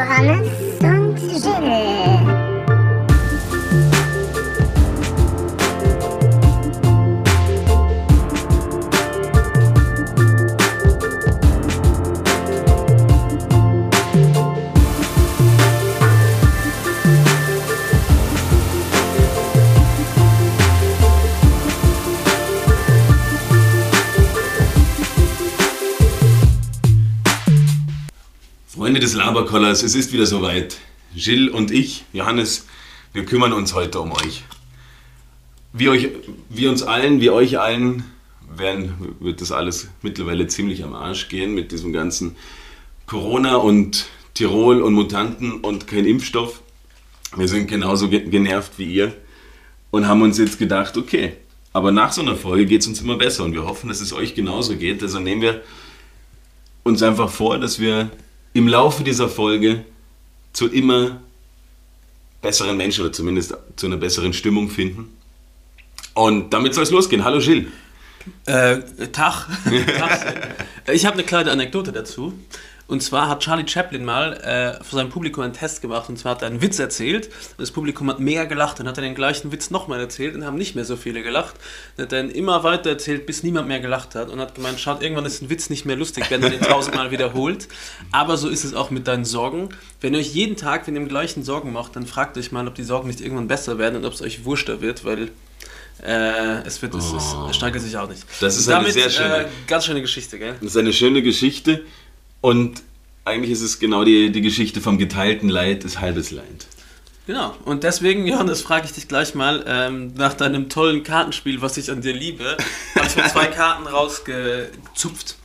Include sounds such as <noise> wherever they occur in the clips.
Johannes Laberkollers, es ist wieder soweit. Jill und ich, Johannes, wir kümmern uns heute um euch. Wie, euch, wie uns allen, wie euch allen, werden, wird das alles mittlerweile ziemlich am Arsch gehen mit diesem ganzen Corona und Tirol und Mutanten und kein Impfstoff. Wir sind genauso ge- genervt wie ihr und haben uns jetzt gedacht, okay, aber nach so einer Folge geht es uns immer besser und wir hoffen, dass es euch genauso geht. Also nehmen wir uns einfach vor, dass wir im Laufe dieser Folge zu immer besseren Menschen oder zumindest zu einer besseren Stimmung finden. Und damit soll es losgehen. Hallo Gilles. Äh, Tag. Tag. <laughs> Ich habe eine kleine Anekdote dazu. Und zwar hat Charlie Chaplin mal äh, für sein Publikum einen Test gemacht. Und zwar hat er einen Witz erzählt. Und das Publikum hat mega gelacht. Dann hat er den gleichen Witz nochmal erzählt und haben nicht mehr so viele gelacht. Dann hat ihn immer weiter erzählt, bis niemand mehr gelacht hat. Und hat gemeint, schaut, irgendwann ist ein Witz nicht mehr lustig, wenn er den tausendmal wiederholt. Aber so ist es auch mit deinen Sorgen. Wenn ihr euch jeden Tag, wenn ihr im gleichen Sorgen macht, dann fragt euch mal, ob die Sorgen nicht irgendwann besser werden und ob es euch wurschter wird, weil äh, es wird, es, es, es steigert sich auch nicht. Das ist Und eine sehr schöne- Äh, ganz schöne Geschichte, gell? Das ist eine schöne Geschichte und eigentlich ist es genau die, die Geschichte vom geteilten Leid ist halbes Leid. Genau. Und deswegen, Johannes, frage ich dich gleich mal ähm, nach deinem tollen Kartenspiel, was ich an dir liebe. Habe ich mir zwei <laughs> Karten rausgezupft,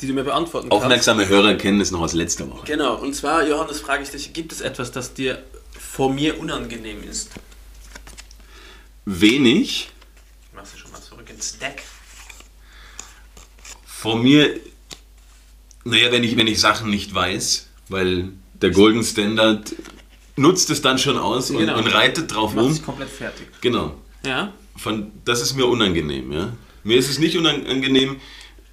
die du mir beantworten kannst. Aufmerksame Hörer kennen es noch aus letzter Woche. Genau. Und zwar, Johannes, frage ich dich, gibt es etwas, das dir vor mir unangenehm ist? Wenig. Machst du schon mal zurück ins Deck? Vor mir, naja, wenn ich, wenn ich Sachen nicht weiß, weil der Golden Standard nutzt es dann schon aus und, Genau. und reitet drauf Macht rum. dich komplett fertig. Genau. Ja? Von, das ist mir unangenehm, ja. Mir ist es nicht unangenehm,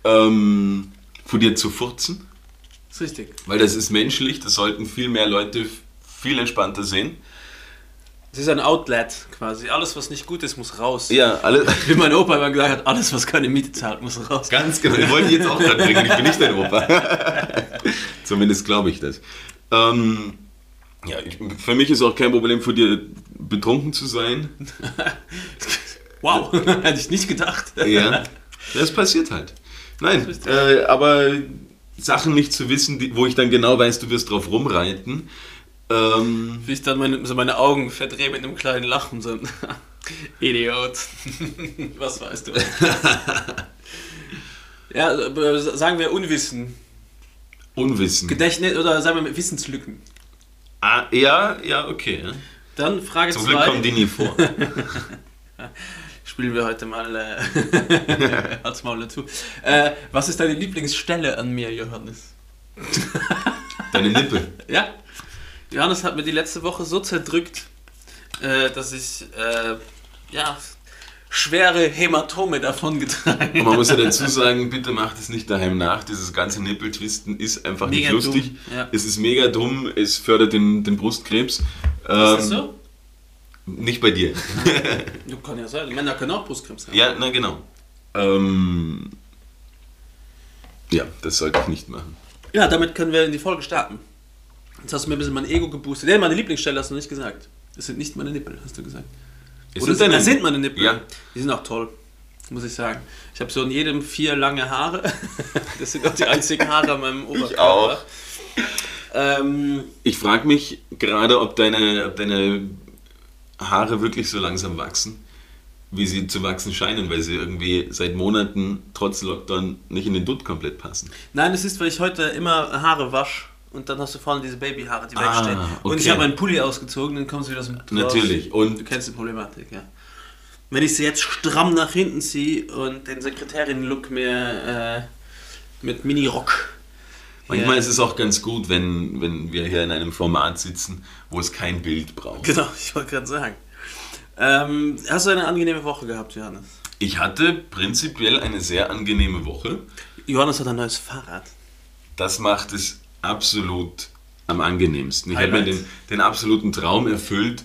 ähm, vor dir zu furzen, Ist richtig. weil das ist menschlich, das sollten viel mehr Leute viel entspannter sehen. Es ist ein Outlet quasi. Alles, was nicht gut ist, muss raus. Ja, alle, <laughs> Wie mein Opa immer gesagt hat, alles, was keine Miete zahlt, muss raus. ganz genau, ich wollte jetzt auch gerade bringen, ich bin nicht dein Opa. <laughs> Zumindest glaube ich das. Ähm, ja, ich, für mich ist auch kein Problem, vor dir betrunken zu sein. <laughs> Wow, hätte ich nicht gedacht. Ja, das passiert halt. Nein, äh, aber Sachen nicht zu wissen, die, wo ich dann genau weiß, du wirst drauf rumreiten. Ähm, Wie ich dann meine, so meine Augen verdrehe mit einem kleinen Lachen. So <laughs> Idiot. <laughs> Was weißt du? <laughs> ja, sagen wir Unwissen. Unwissen. Gedächtnis oder sagen wir Wissenslücken. Ah, ja, ja, okay. Dann Frage Zum Glück kommen die 2. nie vor. Spielen wir heute mal äh, als Maul dazu. Äh, was ist deine Lieblingsstelle an mir, Johannes? Deine Nippel. Ja, Johannes hat mir die letzte Woche so zerdrückt, äh, dass ich äh, ja, schwere Hämatome davon getragen Und man muss ja dazu sagen, bitte macht es nicht daheim nach. Dieses ganze Nippeltwisten ist einfach Mega nicht lustig. ja. Es ist mega dumm, es fördert den, den Brustkrebs. Ähm, Ist das so? Nicht bei dir. Du kann ja sein. Männer können auch Brustkrebs haben. ja, na genau. Ähm, ja, das sollte ich nicht machen. Ja, damit können wir in die Folge starten. Jetzt hast du mir ein bisschen mein Ego geboostet. Ja, meine Lieblingsstelle hast du nicht gesagt. Das sind nicht meine Nippel, hast du gesagt. Es Oder sind deine- das sind meine Nippel. Ja. Die sind auch toll, muss ich sagen. Ich habe so in jedem vier lange Haare. <laughs> Das sind auch die einzigen Haare an meinem Oberkörper. auch. Ähm, Ich frage mich gerade, ob deine, ob deine Haare wirklich so langsam wachsen, wie sie zu wachsen scheinen, weil sie irgendwie seit Monaten trotz Lockdown nicht in den Dutt komplett passen. Nein, es ist, weil ich heute immer Haare wasche und dann hast du vorne diese Babyhaare, die Ah, wegstehen. Und ich okay. habe meinen Pulli ausgezogen, dann kommst du wieder aus dem Natürlich. Du Und kennst die Problematik, ja. Wenn ich sie jetzt stramm nach hinten ziehe und den Sekretärin-Look mir äh, mit Mini-Rock. manchmal Ja. ist es auch ganz gut, wenn, wenn wir hier in einem Format sitzen, wo es kein Bild braucht. Genau, <laughs> ich wollte gerade sagen. Ähm, hast du eine angenehme Woche gehabt, Johannes? Ich hatte prinzipiell eine sehr angenehme Woche. Johannes hat ein neues Fahrrad. Das macht es absolut am angenehmsten. Ich habe mir den, den absoluten Traum erfüllt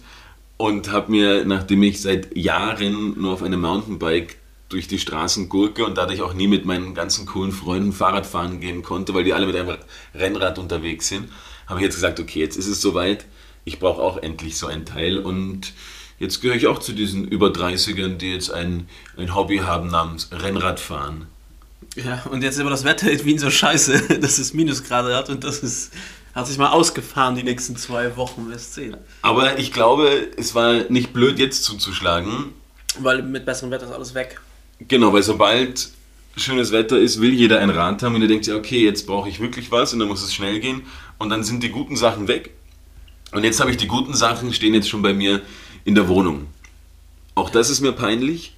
und habe mir, nachdem ich seit Jahren nur auf einem Mountainbike durch die Straßen gurke und dadurch auch nie mit meinen ganzen coolen Freunden Fahrrad fahren gehen konnte, weil die alle mit einem Rennrad unterwegs sind, habe ich jetzt gesagt, okay, jetzt ist es soweit. Ich brauche auch endlich so ein Teil und jetzt gehöre ich auch zu diesen über 30ern, die jetzt ein, ein Hobby haben namens Rennradfahren. Ja, und jetzt ist aber das Wetter in Wien so scheiße, <laughs> dass es Minusgrade hat und das ist, hat sich mal ausgefahren die nächsten zwei Wochen, wirst sehen. Aber ich glaube, es war nicht blöd, jetzt zuzuschlagen. Weil mit besserem Wetter ist alles weg. Genau, weil sobald schönes Wetter ist, will jeder ein Rad haben und er denkt sich, okay, jetzt brauche ich wirklich was und dann muss es schnell gehen und dann sind die guten Sachen weg. Und jetzt habe ich die guten Sachen, stehen jetzt schon bei mir in der Wohnung. Auch das ist mir peinlich.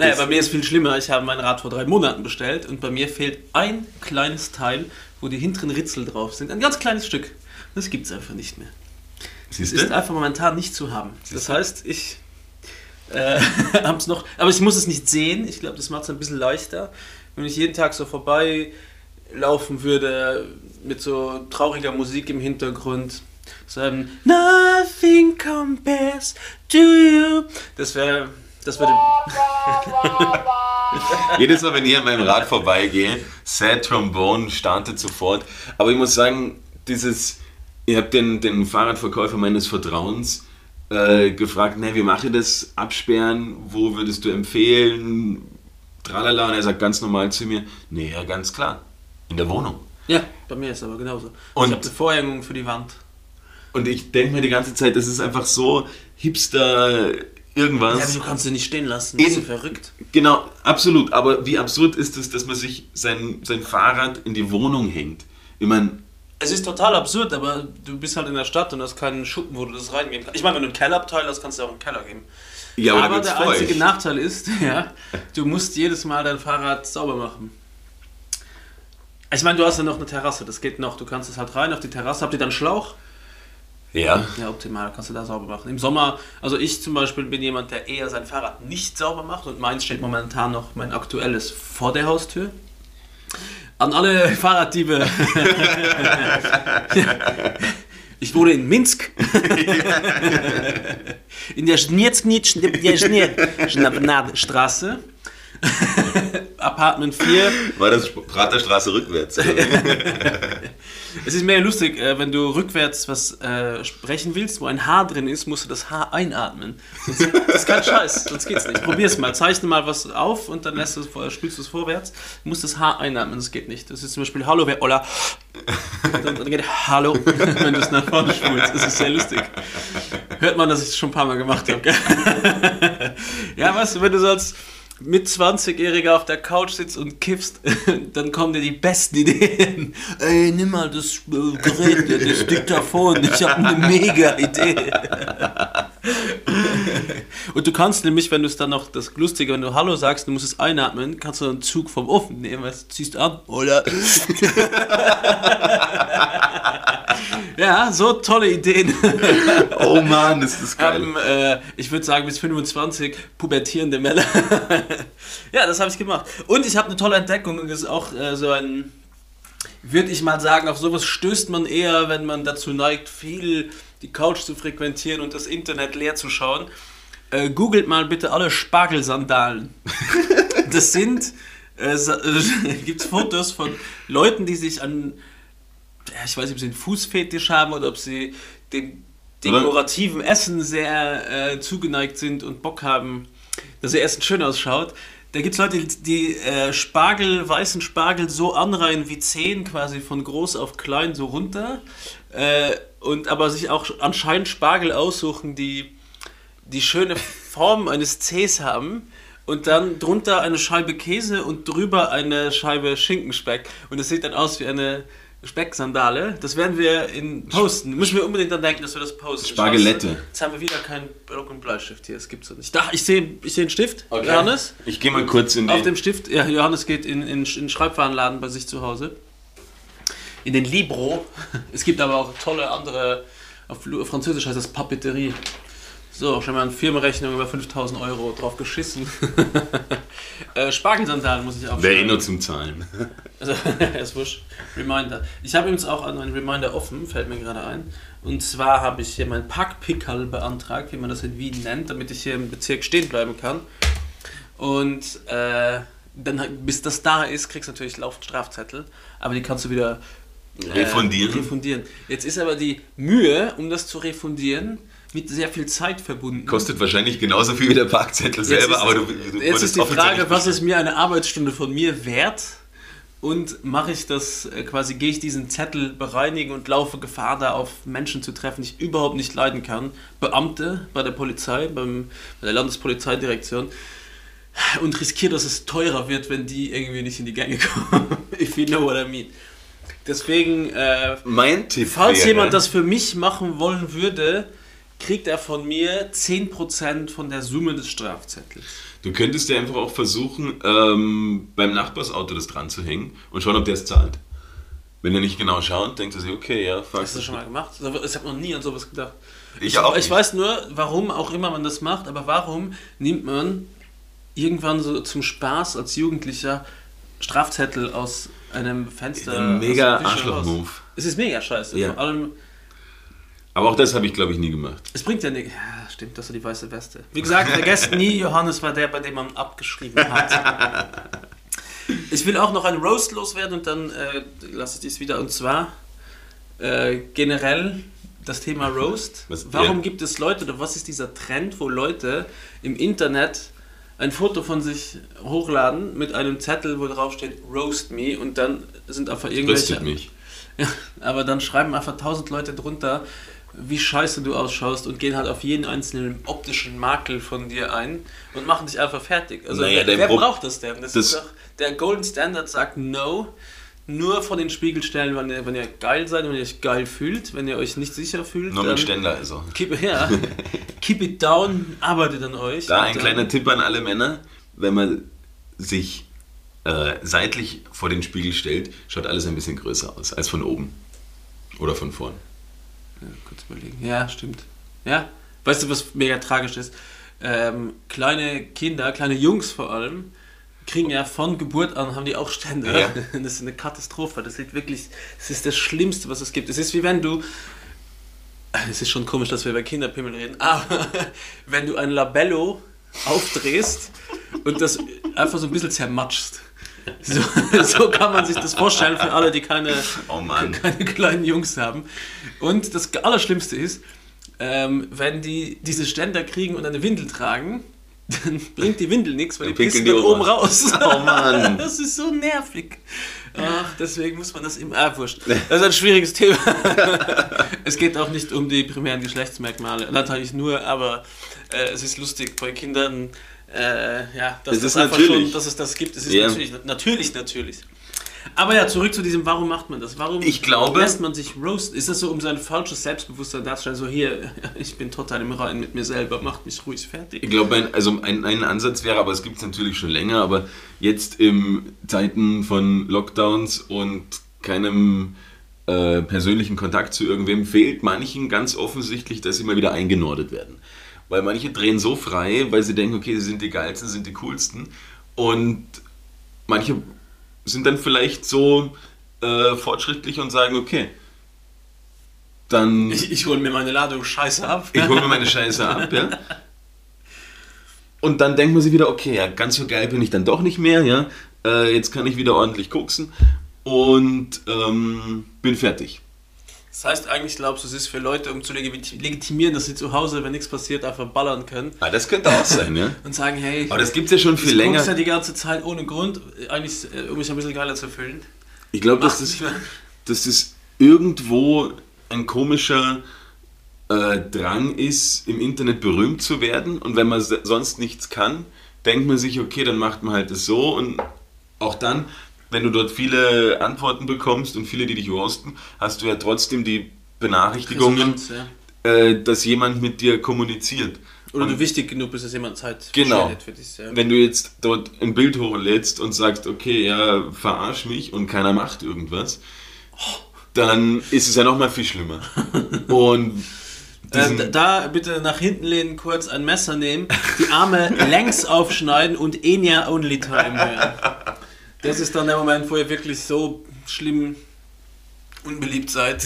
Naja, Das- bei mir ist viel schlimmer. Ich habe mein Rad vor drei Monaten bestellt und bei mir fehlt ein kleines Teil, wo die hinteren Ritzel drauf sind. Ein ganz kleines Stück. Das gibt es einfach nicht mehr. Siehst Es ist einfach momentan nicht zu haben. Das Siehst du? heißt, ich äh, <laughs> hab's noch, aber ich muss es nicht sehen. Ich glaube, das macht es ein bisschen leichter. Wenn ich jeden Tag so vorbei laufen würde mit so trauriger Musik im Hintergrund, so ein Nothing compares to you. Das wäre, das würde. <laughs> Jedes Mal, wenn ich an meinem Rad vorbeigehe, Sad Trombone startet sofort. Aber ich muss sagen, dieses, ich habe den, den Fahrradverkäufer meines Vertrauens äh, gefragt, ne, wie mache ich das? Absperren? Wo würdest du empfehlen? Tralala. Und er sagt ganz normal zu mir, nee, ja, ganz klar. In der Wohnung. Ja, bei mir ist es aber genauso. Und- ich habe eine Vorhängung für die Wand. Und ich denke mir die ganze Zeit, das ist einfach so hipster irgendwas. Ja, aber du kannst sie nicht stehen lassen. Das ist Eben. so verrückt. Genau, absolut. Aber wie absurd ist es, dass man sich sein, sein Fahrrad in die Wohnung hängt? Ich meine, Es ist total absurd, aber du bist halt in der Stadt und hast keinen Schuppen, wo du das reingeben kannst. Ich meine, wenn du einen Kellerabteil hast, kannst du auch einen Keller geben. ja, aber, aber der einzige feucht. Nachteil ist, <laughs> ja, <laughs> du musst jedes Mal dein Fahrrad sauber machen. Ich meine, du hast ja noch eine Terrasse, das geht noch. Du kannst es halt rein auf die Terrasse. Habt ihr dann Schlauch? Ja, Ja, optimal, kannst du da sauber machen. Im Sommer, also ich zum Beispiel bin jemand, der eher sein Fahrrad nicht sauber macht und meins steht momentan noch mein aktuelles vor der Haustür. An alle Fahrraddiebe. <laughs> ich wohne in Minsk. <laughs> in der Schnitzknitsch-Straße. <laughs> Apartment 4. war das Praterstraße rückwärts. <laughs> Es ist mehr lustig, äh, wenn du rückwärts was äh, sprechen willst, wo ein H drin ist, musst du das H einatmen. Sonst, das ist kein Scheiß, sonst geht's nicht. Probier's mal, zeichne mal was auf und dann lässt du spielst du es vorwärts. Du musst das H einatmen, das geht nicht. Das ist zum Beispiel Hallo, wer Olla. Und dann, dann geht Hallo, <laughs> wenn du es nach vorne spulst. Das ist sehr lustig. Hört man, dass ich es schon ein paar Mal gemacht habe. <laughs> ja, weißt du, wenn du so als mit 20-Jähriger auf der Couch sitzt und kiffst, <laughs> dann kommen dir die besten Ideen. Ey, nimm mal das äh, Gerät, das Diktaphon, ich habe eine mega Idee. <laughs> Und du kannst nämlich, wenn du es dann noch, das Lustige, wenn du Hallo sagst, du musst es einatmen, kannst du einen Zug vom Ofen nehmen, weißt, du, ziehst an, oder? <laughs> ja, so tolle Ideen. oh Mann, ist das geil. haben, äh, ich würde sagen, bis 25 pubertierende Männer. <laughs> ja, das habe ich gemacht. Und ich habe eine tolle Entdeckung. und Das ist auch äh, so ein, würde ich mal sagen, auf sowas stößt man eher, wenn man dazu neigt, viel die Couch zu frequentieren und das Internet leer zu schauen. Äh, googelt mal bitte alle Spargelsandalen. <laughs> das sind, äh, äh, <laughs> gibt Fotos von Leuten, die sich an ja, ich weiß nicht, ob sie einen Fußfetisch haben oder ob sie dem dekorativen Essen sehr äh, zugeneigt sind und Bock haben, dass ihr Essen schön ausschaut. Da gibt es Leute, die, die äh, Spargel, weißen Spargel so anreihen wie Zehen, quasi von groß auf klein so runter. Äh, und aber sich auch anscheinend Spargel aussuchen, die die schöne Form eines Cs haben und dann drunter eine Scheibe Käse und drüber eine Scheibe Schinkenspeck. Und es sieht dann aus wie eine Specksandale. Das werden wir in posten. Müssen wir unbedingt dann denken, dass wir das posten. Spargelette. Jetzt haben wir wieder keinen Block und Bleistift hier. Das gibt's doch nicht. Da, ich sehe ich seh einen Stift. Okay. Johannes. Ich gehe mal kurz in Auf die... dem Stift, ja, Johannes geht in, in, in den Schreibwarenladen bei sich zu Hause. In den Libro. <laughs> Es gibt aber auch tolle andere, auf Französisch heißt das Papeterie. So, schon mal eine Firmenrechnung über 5000 Euro drauf geschissen. <laughs> äh, Spargelsandalen muss ich auch Wäre eh nur zum Zahlen. <laughs> Also, <laughs> ist wurscht. Reminder. Ich habe übrigens auch einen Reminder offen, fällt mir gerade ein. Und zwar habe ich hier mein Packpickerl beantragt, wie man das in Wien nennt, damit ich hier im Bezirk stehen bleiben kann. Und äh, dann, bis das da ist, kriegst du natürlich laufend Strafzettel, aber die kannst du wieder äh, Refundieren? refundieren. Jetzt ist aber die Mühe, um das zu refundieren, mit sehr viel Zeit verbunden. Kostet wahrscheinlich genauso viel wie der Parkzettel selber, ist, aber du, du Jetzt ist die Frage, was ist mir eine Arbeitsstunde von mir wert? Und mache ich das äh, quasi, gehe ich diesen Zettel bereinigen und laufe Gefahr, da auf Menschen zu treffen, die ich überhaupt nicht leiden kann. Beamte bei der Polizei, beim, bei der Landespolizeidirektion. Und riskiere, dass es teurer wird, wenn die irgendwie nicht in die Gänge <laughs> kommen. If you know what I mean. Deswegen, äh, Mein Tipp falls wäre, jemand das für mich machen wollen würde, kriegt er von mir 10% von der Summe des Strafzettels. Du könntest dir einfach auch versuchen, ähm, beim Nachbarsauto das dran zu hängen und schauen, ob der es zahlt. Wenn er nicht genau schaut, denkt er sich, okay, ja, fuck. Hast du das schon mal gemacht? Ich habe noch nie an sowas gedacht. Ich auch ich nicht. weiß nur, warum auch immer man das macht, aber warum nimmt man irgendwann so zum Spaß als Jugendlicher Strafzettel aus einem Fenster? Ein mega? Arschloch-Move. Es ist mega scheiße. Ja. Vor allem, Aber auch das habe ich, glaube ich, nie gemacht. es bringt ja nichts. Ja, stimmt, das ist die weiße Weste. Wie gesagt, vergesst nie, Johannes war der, bei dem man abgeschrieben hat. <laughs> Ich will auch noch ein Roast loswerden und dann äh, lasse ich dies wieder. Und zwar äh, generell das Thema Roast. Was- Warum ja. gibt es Leute oder was ist dieser Trend, wo Leute im Internet ein Foto von sich hochladen mit einem Zettel, wo drauf steht Roast me und dann sind einfach irgendwelche. Rüstet mich. Ja, aber dann schreiben einfach tausend Leute drunter, wie scheiße du ausschaust und gehen halt auf jeden einzelnen optischen Makel von dir ein und machen dich einfach fertig. Also Naja, wer, wer braucht das denn? Das, das- ist doch, der Golden Standard sagt no. Nur vor den Spiegel stellen, wenn ihr, wenn ihr geil seid, wenn ihr euch geil fühlt, wenn ihr euch nicht sicher fühlt. Nur mit Ständer also. Keep, ja, <laughs> keep it down, arbeitet an euch. Da ein kleiner Tipp an alle Männer, wenn man sich äh, seitlich vor den Spiegel stellt, schaut alles ein bisschen größer aus als von oben. Oder von vorn. Ja, kurz überlegen. Ja, stimmt. Ja, weißt du, was mega tragisch ist? Ähm, kleine Kinder, kleine Jungs vor allem, kriegen ja von Geburt an, haben die auch Ständer. Ja. <laughs> Das ist eine Katastrophe. Das ist wirklich, das ist das Schlimmste, was es gibt. Es ist wie wenn du, es ist schon komisch, dass wir über Kinderpimmel reden, aber <laughs> wenn du ein Labello aufdrehst und das einfach so ein bisschen zermatschst. So, <laughs> so kann man sich das vorstellen für alle, die keine, Oh <laughs> keine kleinen Jungs haben. Und das Allerschlimmste ist, ähm, wenn die diese Ständer kriegen und eine Windel tragen, dann bringt die Windel nichts, weil Die die pissen dann die oben raus. <laughs> Oh Mann. Das ist so nervig. Ach, deswegen muss man das immer. Ah, wurscht. Das ist ein schwieriges Thema. es geht auch nicht um die primären Geschlechtsmerkmale. Natürlich nur, aber äh, es ist lustig bei Kindern. Äh, ja, dass Es das ist einfach natürlich. schon, dass es das gibt. Es ist Ja. natürlich, natürlich, natürlich. Aber ja, zurück zu diesem, warum macht man das? Warum Ich glaube- lässt man sich roasten? Ist das so, um sein falsches Selbstbewusstsein darzustellen? So, hier, <laughs> ich bin total im Reinen mit mir selber, macht mich ruhig fertig. Ich glaube, ein, also ein, ein Ansatz wäre, aber es gibt es natürlich schon länger, aber jetzt in Zeiten von Lockdowns und keinem äh, persönlichen Kontakt zu irgendwem fehlt manchen ganz offensichtlich, dass sie mal wieder eingenordet werden. Weil manche drehen so frei, weil sie denken, okay, sie sind die geilsten, sind die coolsten. Und manche sind dann vielleicht so äh, fortschrittlich und sagen, okay, dann Ich, ich hole mir meine Ladung Scheiße ab. ich hole mir meine Scheiße ab, ja. Und dann denkt man sich wieder, okay, ja, ganz so geil bin ich dann doch nicht mehr, ja. Äh, jetzt kann ich wieder ordentlich koksen und ähm, bin fertig. Das heißt, eigentlich glaubst du, es ist für Leute, um zu legiti- legitimieren, dass sie zu Hause, wenn nichts passiert, einfach ballern können Ah, das könnte auch sein, ja. und sagen, hey, Aber das gibt es ja schon viel länger. ja die ganze Zeit ohne Grund, eigentlich, äh, um mich ein bisschen geiler zu fühlen. Ich glaube, dass das, dass das irgendwo ein komischer äh, Drang ist, im Internet berühmt zu werden. Und wenn man sonst nichts kann, denkt man sich, okay, dann macht man halt das so. Und auch dann, wenn du dort viele Antworten bekommst und viele, die dich roasten, hast du ja trotzdem die Benachrichtigungen, ja. äh, dass jemand mit dir kommuniziert. Oder Und du wichtig genug bist, dass jemand Zeit Genau. für dich. Ja. wenn du jetzt dort ein Bild hochlädst und sagst, okay, ja, verarsch mich und keiner macht irgendwas, dann ist es ja noch mal viel schlimmer. <laughs> Und Äh, da- da bitte nach hinten lehnen, kurz ein Messer nehmen, die Arme <laughs> längs aufschneiden und Enya Only Time hören. Das ist dann der Moment, wo ihr wirklich so schlimm unbeliebt seid.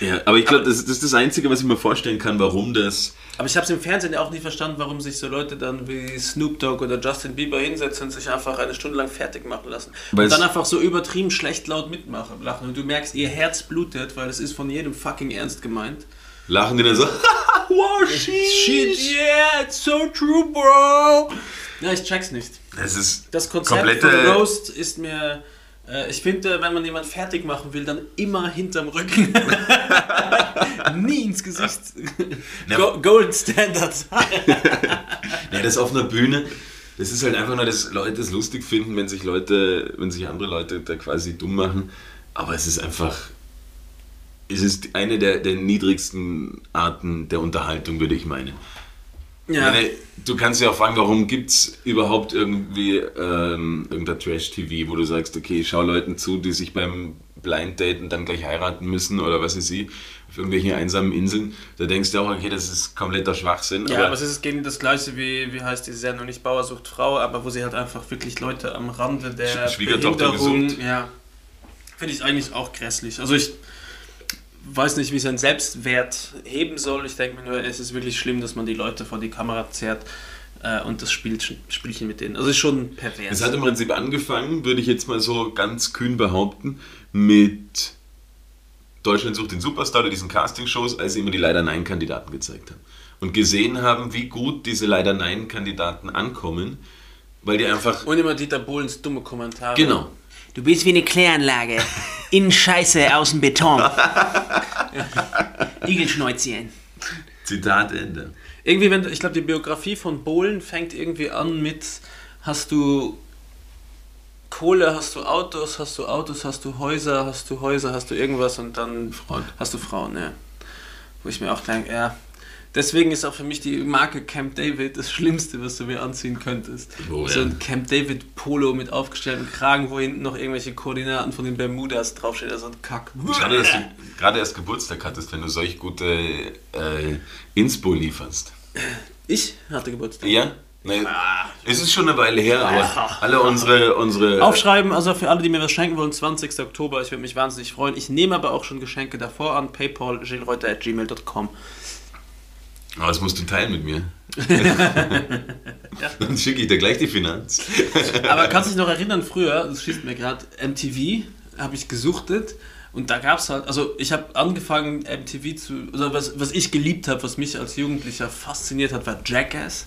Ja, aber ich glaube, das, das ist das Einzige, was ich mir vorstellen kann, warum das. Aber ich habe es im Fernsehen auch nie verstanden, warum sich so Leute dann wie Snoop Dogg oder Justin Bieber hinsetzen und sich einfach eine Stunde lang fertig machen lassen. Weil und dann einfach so übertrieben schlecht laut mitmachen. Lachen. Und du merkst, ihr Herz blutet, weil es ist von jedem fucking ernst gemeint. Lachen die dann so, <laughs> wow, Shit, yeah, it's so true, bro. Ja, ich check's nicht. Das ist Das Konzept von Roast ist mir. Äh, ich finde, wenn man jemanden fertig machen will, dann immer hinterm Rücken. <laughs> Nie ins Gesicht. Ja. Go Gold Standard. <laughs> Ja, das auf einer Bühne, das ist halt einfach nur, dass Leute es lustig finden, wenn sich Leute, wenn sich andere Leute da quasi dumm machen. Aber es ist einfach, es ist eine der, der niedrigsten Arten der Unterhaltung, würde ich meinen. Ja. Meine, du kannst ja auch fragen, warum gibt es überhaupt irgendwie ähm, irgendein Trash-TV, wo du sagst, okay, ich schau Leuten zu, die sich beim Blind Daten dann gleich heiraten müssen oder was weiß ich, auf irgendwelchen einsamen Inseln. Da denkst du auch, okay, das ist kompletter Schwachsinn. Ja, aber es ist gegen das gleiche wie, wie heißt die Sendung, nicht Bauer sucht Frau, aber wo sie halt einfach wirklich Leute am Rande der Sch- Schwiegertochter gesucht. ja, finde ich eigentlich auch grässlich. Also ich weiß nicht, wie sein Selbstwert heben soll. Ich denke mir nur, es ist wirklich schlimm, dass man die Leute vor die Kamera zerrt äh, und das Spiel, Spielchen mit denen. Also ist schon pervers. Es hat im Prinzip angefangen, würde ich jetzt mal so ganz kühn behaupten, mit Deutschland sucht den Superstar oder diesen Castingshows, als sie immer die Leider-Nein-Kandidaten gezeigt haben. Und gesehen haben, wie gut diese Leider-Nein-Kandidaten ankommen, weil die einfach. und immer Dieter Bohlens dumme Kommentare. Genau. Du bist wie eine Kläranlage. Innen Scheiße, außen Beton. <laughs> Igelschnäuzchen. Zitat Ende. Irgendwie, wenn du- ich glaube, die Biografie von Bohlen fängt irgendwie an mit: Hast du Kohle, hast du Autos, hast du Autos, hast du Häuser, hast du Häuser, hast du irgendwas und dann Frauen. hast du Frauen, ja. Wo ich mir auch denke, ja. Deswegen ist auch für mich die Marke Camp David das Schlimmste, was du mir anziehen könntest. Oh, so ja. ein Camp David Polo mit aufgestelltem Kragen, wo hinten noch irgendwelche Koordinaten von den Bermudas draufstehen, also ein Kack. Schade, dass du gerade erst Geburtstag hattest, wenn du solch gute äh, Inspo lieferst. Ich hatte Geburtstag. Ja? Nee, es ist schon eine Weile her, aber alle unsere. unsere Aufschreiben, also für alle, die mir was schenken wollen, 20. Oktober, ich würde mich wahnsinnig freuen. Ich nehme aber auch schon Geschenke davor an, paypal. Aber das musst du teilen mit mir. <laughs> Dann schicke ich dir gleich die Finanz. Aber kannst du dich noch erinnern, früher, das schießt mir gerade, MTV, habe ich gesuchtet und da gab es halt, also ich habe angefangen MTV zu, also was, was ich geliebt habe, was mich als Jugendlicher fasziniert hat, war Jackass.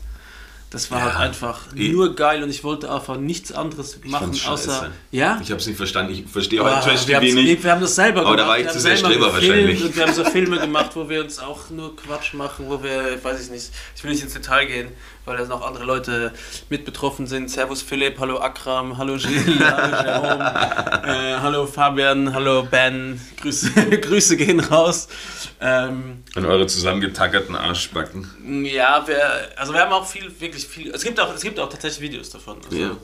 Das war Ja. halt einfach Ich- nur geil und ich wollte einfach nichts anderes machen, außer, ja? Ich habe es nicht verstanden. Ich verstehe Aber heute Trash wir, TV nicht. wir haben das selber Aber gemacht. da war ich zu sehr selber Streber wahrscheinlich. Und wir haben so Filme gemacht, wo wir uns auch nur Quatsch machen, wo wir, weiß ich nicht, ich will nicht ins Detail gehen, weil da noch andere Leute mit betroffen sind. Servus Philipp, hallo Akram, hallo Gilles, hallo Jerome, <laughs> äh, hallo Fabian, hallo Ben, Grüße, <laughs> Grüße gehen raus. Ähm, An eure zusammengetackerten Arschbacken. ja, wir, also wir haben auch viel, wirklich viel, es gibt auch, es gibt auch tatsächlich Videos davon. Also, Ja.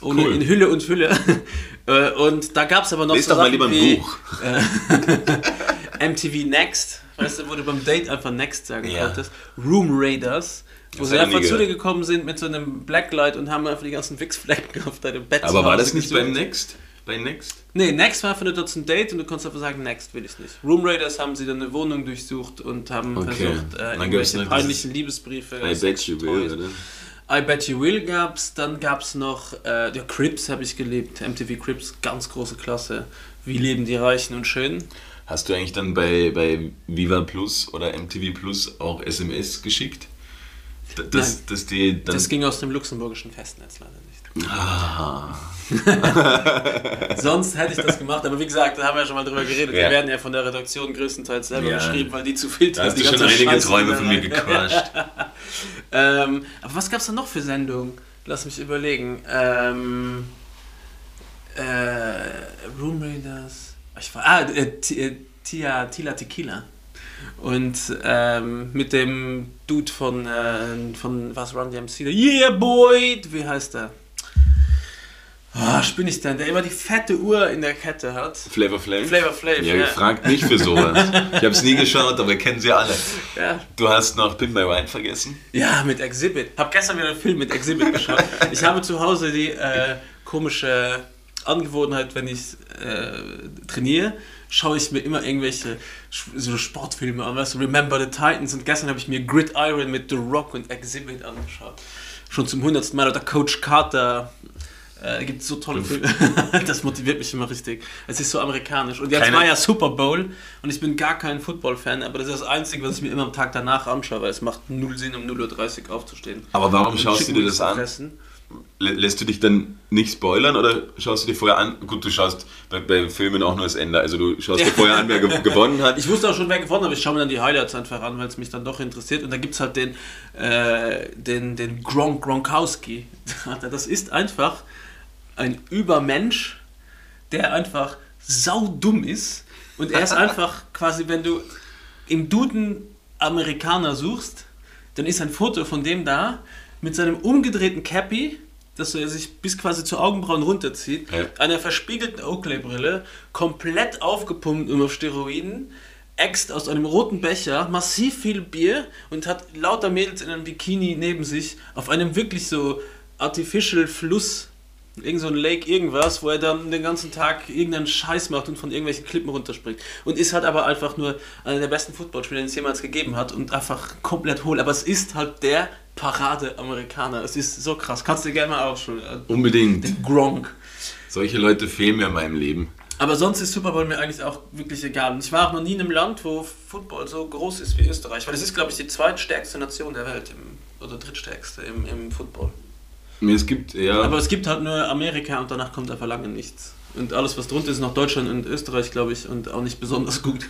Ohne Cool. in Hülle und Fülle. <laughs> Äh, und da gab es aber noch Lest so doch mal Sachen lieber ein Buch. <laughs> MTV Next, weißt du, wo du beim Date einfach Next sagen Ja. konntest. Room Raiders, wo Das sie einfach zu dir gekommen sind mit so einem Blacklight und haben einfach die ganzen Wichsflecken <laughs> auf deinem Bett Aber war das nicht beim Next? Bei Next? Nee, Next war nur dort zum Date und du konntest einfach sagen, Next will ich nicht. Room Raiders haben sie dann eine Wohnung durchsucht und haben Okay. versucht, äh, irgendwelche peinlichen Liebesbriefe. I bet you Toys. will, oder? I Bet You Will gab's, dann gab's noch, äh, ja, Crips habe ich geliebt, MTV Crips, ganz große Klasse. Wie leben die Reichen und Schönen? Hast du eigentlich dann bei, bei Viva Plus oder MTV Plus auch SMS geschickt? Das, Nein. dass die. Das ging aus dem luxemburgischen Festnetz leider nicht. Ah, <laughs> Sonst hätte ich das gemacht, aber wie gesagt, da haben wir ja schon mal drüber geredet. Ja. Wir werden ja von der Redaktion größtenteils selber Ja. geschrieben, weil die zu filtern. da hast die du schon einige Scheiße, Träume von mir <laughs> gequatscht. Ähm, aber was gab es da noch für Sendungen? Lass mich überlegen. Ähm, äh, Room Raiders. Ich war, ah, äh, äh, Tia, Tila Tequila. Und ähm, mit dem Dude von, äh, von was Run DMC, Yeah Boy, wie heißt der? Ah, Arsch bin ich denn, der immer die fette Uhr in der Kette hat. Flavor Flav? Flavor Flav, Ja, ja. fragt mich für sowas. Ich habe es nie geschaut, aber kennen sie alle. Ja. Du hast noch Pin My Ride vergessen? Ja, mit Exhibit. Hab gestern wieder einen Film mit Exhibit geschaut. Ich habe zu Hause die äh, komische Angewohnheit, wenn ich äh, trainiere, schaue ich mir immer irgendwelche so Sportfilme an, weißt du, Remember the Titans und gestern habe ich mir Gridiron mit The Rock und Exhibit angeschaut. Schon zum hundertsten Mal oder Coach Carter. Äh, gibt so tolle Filme. <laughs> das motiviert mich immer richtig. Es ist so amerikanisch. Und jetzt Keine- war ja Super Bowl und ich bin gar kein Football-Fan, aber das ist das Einzige, was ich mir immer am Tag danach anschaue, weil es macht null Sinn, um 0.30 Uhr aufzustehen. Aber warum schaust du dir das an? fressen. Lä- Lässt du dich dann nicht spoilern oder schaust du dir vorher an? Gut, du schaust bei, bei Filmen auch nur das Ende. Also du schaust dir <laughs> vorher an, wer ge gewonnen hat. Ich wusste auch schon, wer gewonnen hat, aber ich schaue mir dann die Highlights einfach an, weil es mich dann doch interessiert. Und da gibt es halt den, äh, den, den Gronk Gronkowski. <laughs> Das ist einfach ein Übermensch, der einfach saudumm ist. Und er ist <laughs> einfach quasi, wenn du im Duden Amerikaner suchst, dann ist ein Foto von dem da mit seinem umgedrehten Cappy, dass er sich bis quasi zu Augenbrauen runterzieht, Ja. einer verspiegelten Oakley-Brille, komplett aufgepumpt und auf Steroiden, äxt aus einem roten Becher massiv viel Bier und hat lauter Mädels in einem Bikini neben sich auf einem wirklich so artificial Fluss, irgend so ein Lake, irgendwas, wo er dann den ganzen Tag irgendeinen Scheiß macht und von irgendwelchen Klippen runterspringt. Und ist halt aber einfach nur einer der besten Footballspieler, den es jemals gegeben hat und einfach komplett hohl. Aber es ist halt der Parade-Amerikaner. Es ist so krass. Kannst du dir gerne mal ausschauen. Unbedingt. Gronk. Solche Leute fehlen mir in meinem Leben. Aber sonst ist Super Bowl mir eigentlich auch wirklich egal. Und ich war auch noch nie in einem Land, wo Football so groß ist wie Österreich. Weil das ist, glaube ich, die zweitstärkste Nation der Welt. Im, oder drittstärkste im, im Football. Es gibt, ja. Aber es gibt halt nur Amerika und danach kommt einfach lange nichts. Und alles, was drunter ist, noch Deutschland und Österreich, glaube ich, und auch nicht besonders gut.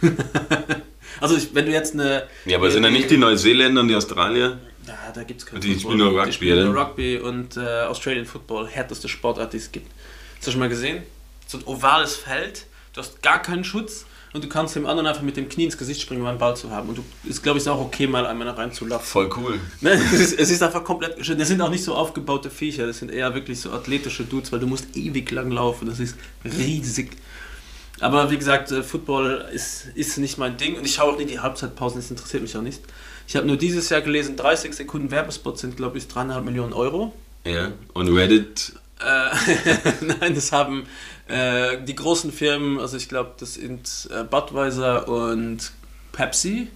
<laughs> also, ich, wenn du jetzt eine. ja, aber sind da nicht die Neuseeländer und die Australier? Ja, da gibt es keinen Die spielen nur Rugby, Die spielen nur oder? Rugby und äh, Australian Football, härteste Sportart, die es gibt. Hast du schon mal gesehen? So ein ovales Feld, du hast gar keinen Schutz und du kannst dem anderen einfach mit dem Knie ins Gesicht springen, um einen Ball zu haben. Und du ist, glaube ich, auch okay, mal einmal reinzulaufen. Voll cool. Ne, <laughs> es, ist, es ist einfach komplett schön. Das sind auch nicht so aufgebaute Viecher, das sind eher wirklich so athletische Dudes, weil du musst ewig lang laufen. Das ist riesig. Aber wie gesagt, äh, Football ist, ist nicht mein Ding und ich schaue auch nie die Halbzeitpausen, das interessiert mich auch nicht. Ich habe nur dieses Jahr gelesen, 30 Sekunden Werbespot sind, glaube ich, dreieinhalb Millionen Euro. Ja. Und Reddit, Äh, <laughs> Nein, das haben äh, die großen Firmen, also ich glaube, das sind äh, Budweiser und Pepsi,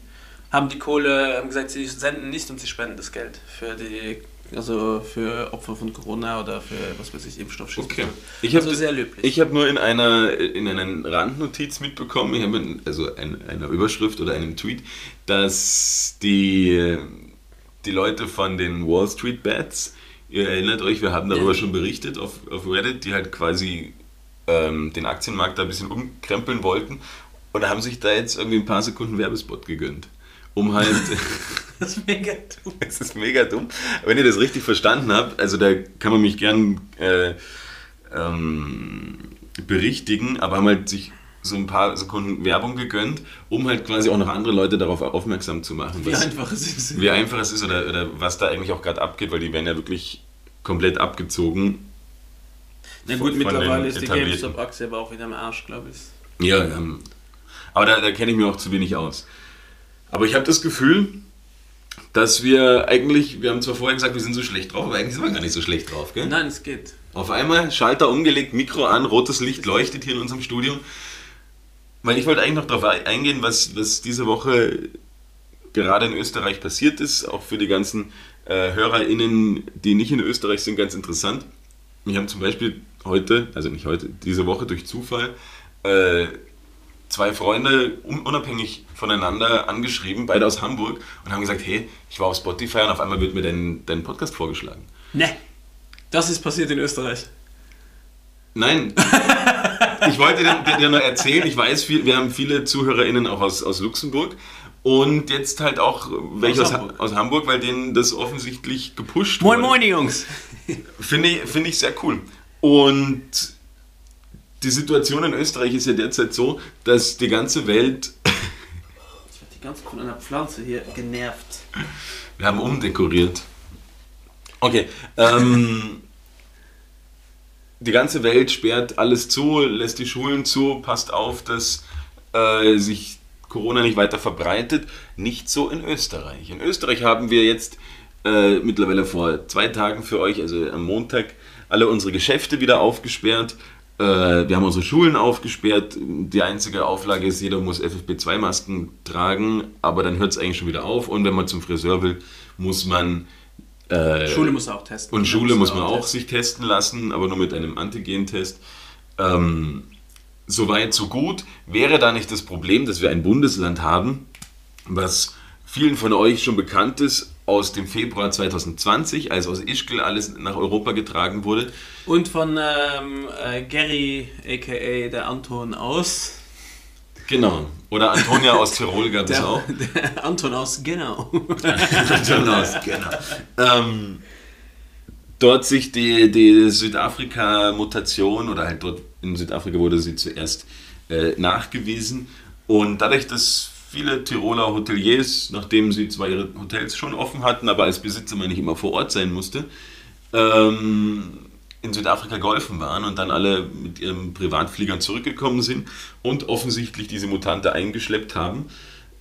haben die Kohle, haben gesagt, sie senden nicht und sie spenden das Geld für die, also für Opfer von Corona oder für was weiß ich, Impfstoff. Okay. Ich also sehr löblich. Ich habe nur in einer, in einer Randnotiz mitbekommen, ich habe also in einer Überschrift oder einem Tweet, dass die, die Leute von den Wall Street Bets, ihr erinnert euch, wir haben darüber Ja. schon berichtet auf, auf Reddit, die halt quasi ähm, den Aktienmarkt da ein bisschen umkrempeln wollten und haben sich da jetzt irgendwie ein paar Sekunden Werbespot gegönnt. Um halt, <laughs> das ist mega dumm. <laughs> es ist mega dumm. Wenn ihr das richtig verstanden habt, also da kann man mich gern äh, ähm, berichtigen, aber haben halt sich so ein paar Sekunden Werbung gegönnt, um halt quasi auch noch andere Leute darauf aufmerksam zu machen. Wie was- einfach es ist. wie einfach es ist oder, oder was da eigentlich auch gerade abgeht, weil die werden ja wirklich komplett abgezogen. Na gut, mittlerweile ist die. GameStop-Aktie aber auch wieder am Arsch, glaube ich. Ja, ähm, aber da, da kenne ich mir auch zu wenig aus. Aber ich habe das Gefühl, dass wir eigentlich, wir haben zwar vorher gesagt, wir sind so schlecht drauf, aber eigentlich sind wir gar nicht so schlecht drauf, gell? Nein, es geht. Auf einmal Schalter umgelegt, Mikro an, rotes Licht leuchtet hier in unserem Studio. Weil ich wollte eigentlich noch darauf eingehen, was, was diese Woche gerade in Österreich passiert ist, auch für die ganzen äh, HörerInnen, die nicht in Österreich sind, ganz interessant. Wir haben zum Beispiel heute, also nicht heute, diese Woche durch Zufall, äh, zwei Freunde un unabhängig voneinander angeschrieben, beide aus Hamburg, und haben gesagt, hey, ich war auf Spotify und auf einmal wird mir dein, dein Podcast vorgeschlagen. Ne. Das ist passiert in Österreich. Nein. <laughs> Ich wollte dir, dir, nur erzählen, ich weiß, wir haben viele ZuhörerInnen auch aus, aus Luxemburg und jetzt halt auch welche Aus aus, Hamburg. aus Hamburg, weil denen das offensichtlich gepusht Moin, wurde. moin, die Jungs. Finde ich, finde ich sehr cool. Und die Situation in Österreich ist ja derzeit so, dass die ganze Welt, Ich werde die ganze Zeit von einer Pflanze hier genervt. wir haben umdekoriert. Okay, ähm, die ganze Welt sperrt alles zu, lässt die Schulen zu, passt auf, dass äh, sich Corona nicht weiter verbreitet. Nicht so in Österreich. In Österreich haben wir jetzt äh, mittlerweile vor zwei Tagen für euch, also am Montag, alle unsere Geschäfte wieder aufgesperrt. Äh, wir haben unsere Schulen aufgesperrt. Die einzige Auflage ist, jeder muss FFP2-Masken tragen, aber dann hört es eigentlich schon wieder auf. Und wenn man zum Friseur will, muss man. Äh, Schule muss auch testen. und Schule muss man auch testen. sich testen lassen, aber nur mit einem Antigentest. Ähm, Soweit, so gut. Wäre da nicht das Problem, dass wir ein Bundesland haben, was vielen von euch schon bekannt ist, aus dem Februar 2020, als aus Ischgl alles nach Europa getragen wurde. Und von ähm, äh, Gary, a.k.a. der Anton aus. Genau. Oder Antonia aus Tirol gab es auch. <laughs> der Anton aus, genau. <laughs> Anton aus, genau. Ähm, dort sich die, die Südafrika-Mutation oder halt dort in Südafrika wurde sie zuerst äh, nachgewiesen. Und dadurch, dass viele Tiroler Hoteliers, nachdem sie zwar ihre Hotels schon offen hatten, aber als Besitzer man nicht immer vor Ort sein musste, ähm, in Südafrika geholfen waren und dann alle mit ihren Privatfliegern zurückgekommen sind und offensichtlich diese Mutante eingeschleppt haben,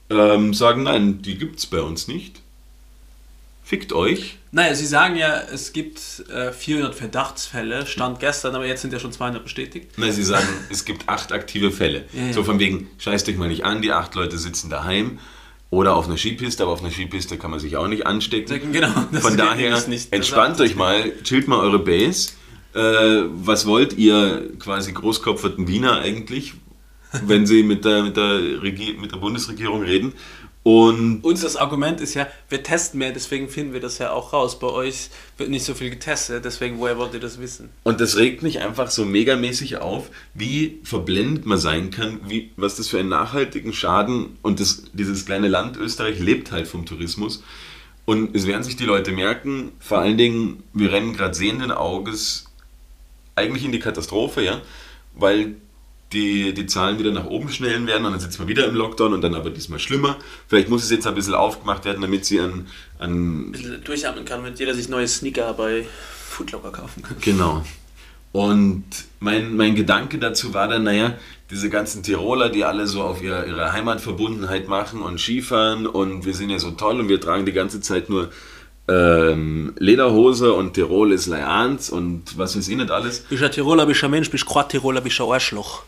ähm, sagen, nein, die gibt es bei uns nicht. Fickt euch. Naja, Sie sagen ja, es gibt äh, 400 Verdachtsfälle, stand gestern, aber jetzt sind ja schon 200 bestätigt. Nein, sie sagen, es gibt acht aktive Fälle. Ja, ja. So von wegen, scheißt euch mal nicht an, die acht Leute sitzen daheim oder auf einer Skipiste, aber auf einer Skipiste kann man sich auch nicht anstecken. Genau, das Von daher, nicht. entspannt euch mal, chillt mal eure Base. Äh, was wollt ihr quasi großkopferten Wiener eigentlich, wenn sie mit der, mit der, Regie mit der Bundesregierung reden? Und Uns das Argument ist ja, wir testen mehr, deswegen finden wir das ja auch raus. Bei euch wird nicht so viel getestet, deswegen woher wollt ihr das wissen? Und das regt mich einfach so megamäßig auf, wie verblendet man sein kann, wie, was das für einen nachhaltigen Schaden und das, dieses kleine Land Österreich lebt halt vom Tourismus. Und es werden sich die Leute merken, vor allen Dingen, wir rennen gerade sehenden Auges eigentlich in die Katastrophe, ja, weil die, die Zahlen wieder nach oben schnellen werden und dann sitzen wir wieder im Lockdown und dann aber diesmal schlimmer. Vielleicht muss es jetzt ein bisschen aufgemacht werden, damit sie an, an Ein bisschen durchatmen kann, damit jeder sich neue Sneaker bei Footlocker kaufen kann. Genau. Und mein, mein Gedanke dazu war dann, naja, diese ganzen Tiroler, die alle so auf ihre, ihre Heimatverbundenheit machen und Skifahren und wir sind ja so toll und wir tragen die ganze Zeit nur ähm, Lederhose und Tirol ist Leihans und was weiß ich nicht alles. Bist ein Tiroler, bist ein Mensch, bist Kroat-Tiroler, bist ein Arschloch.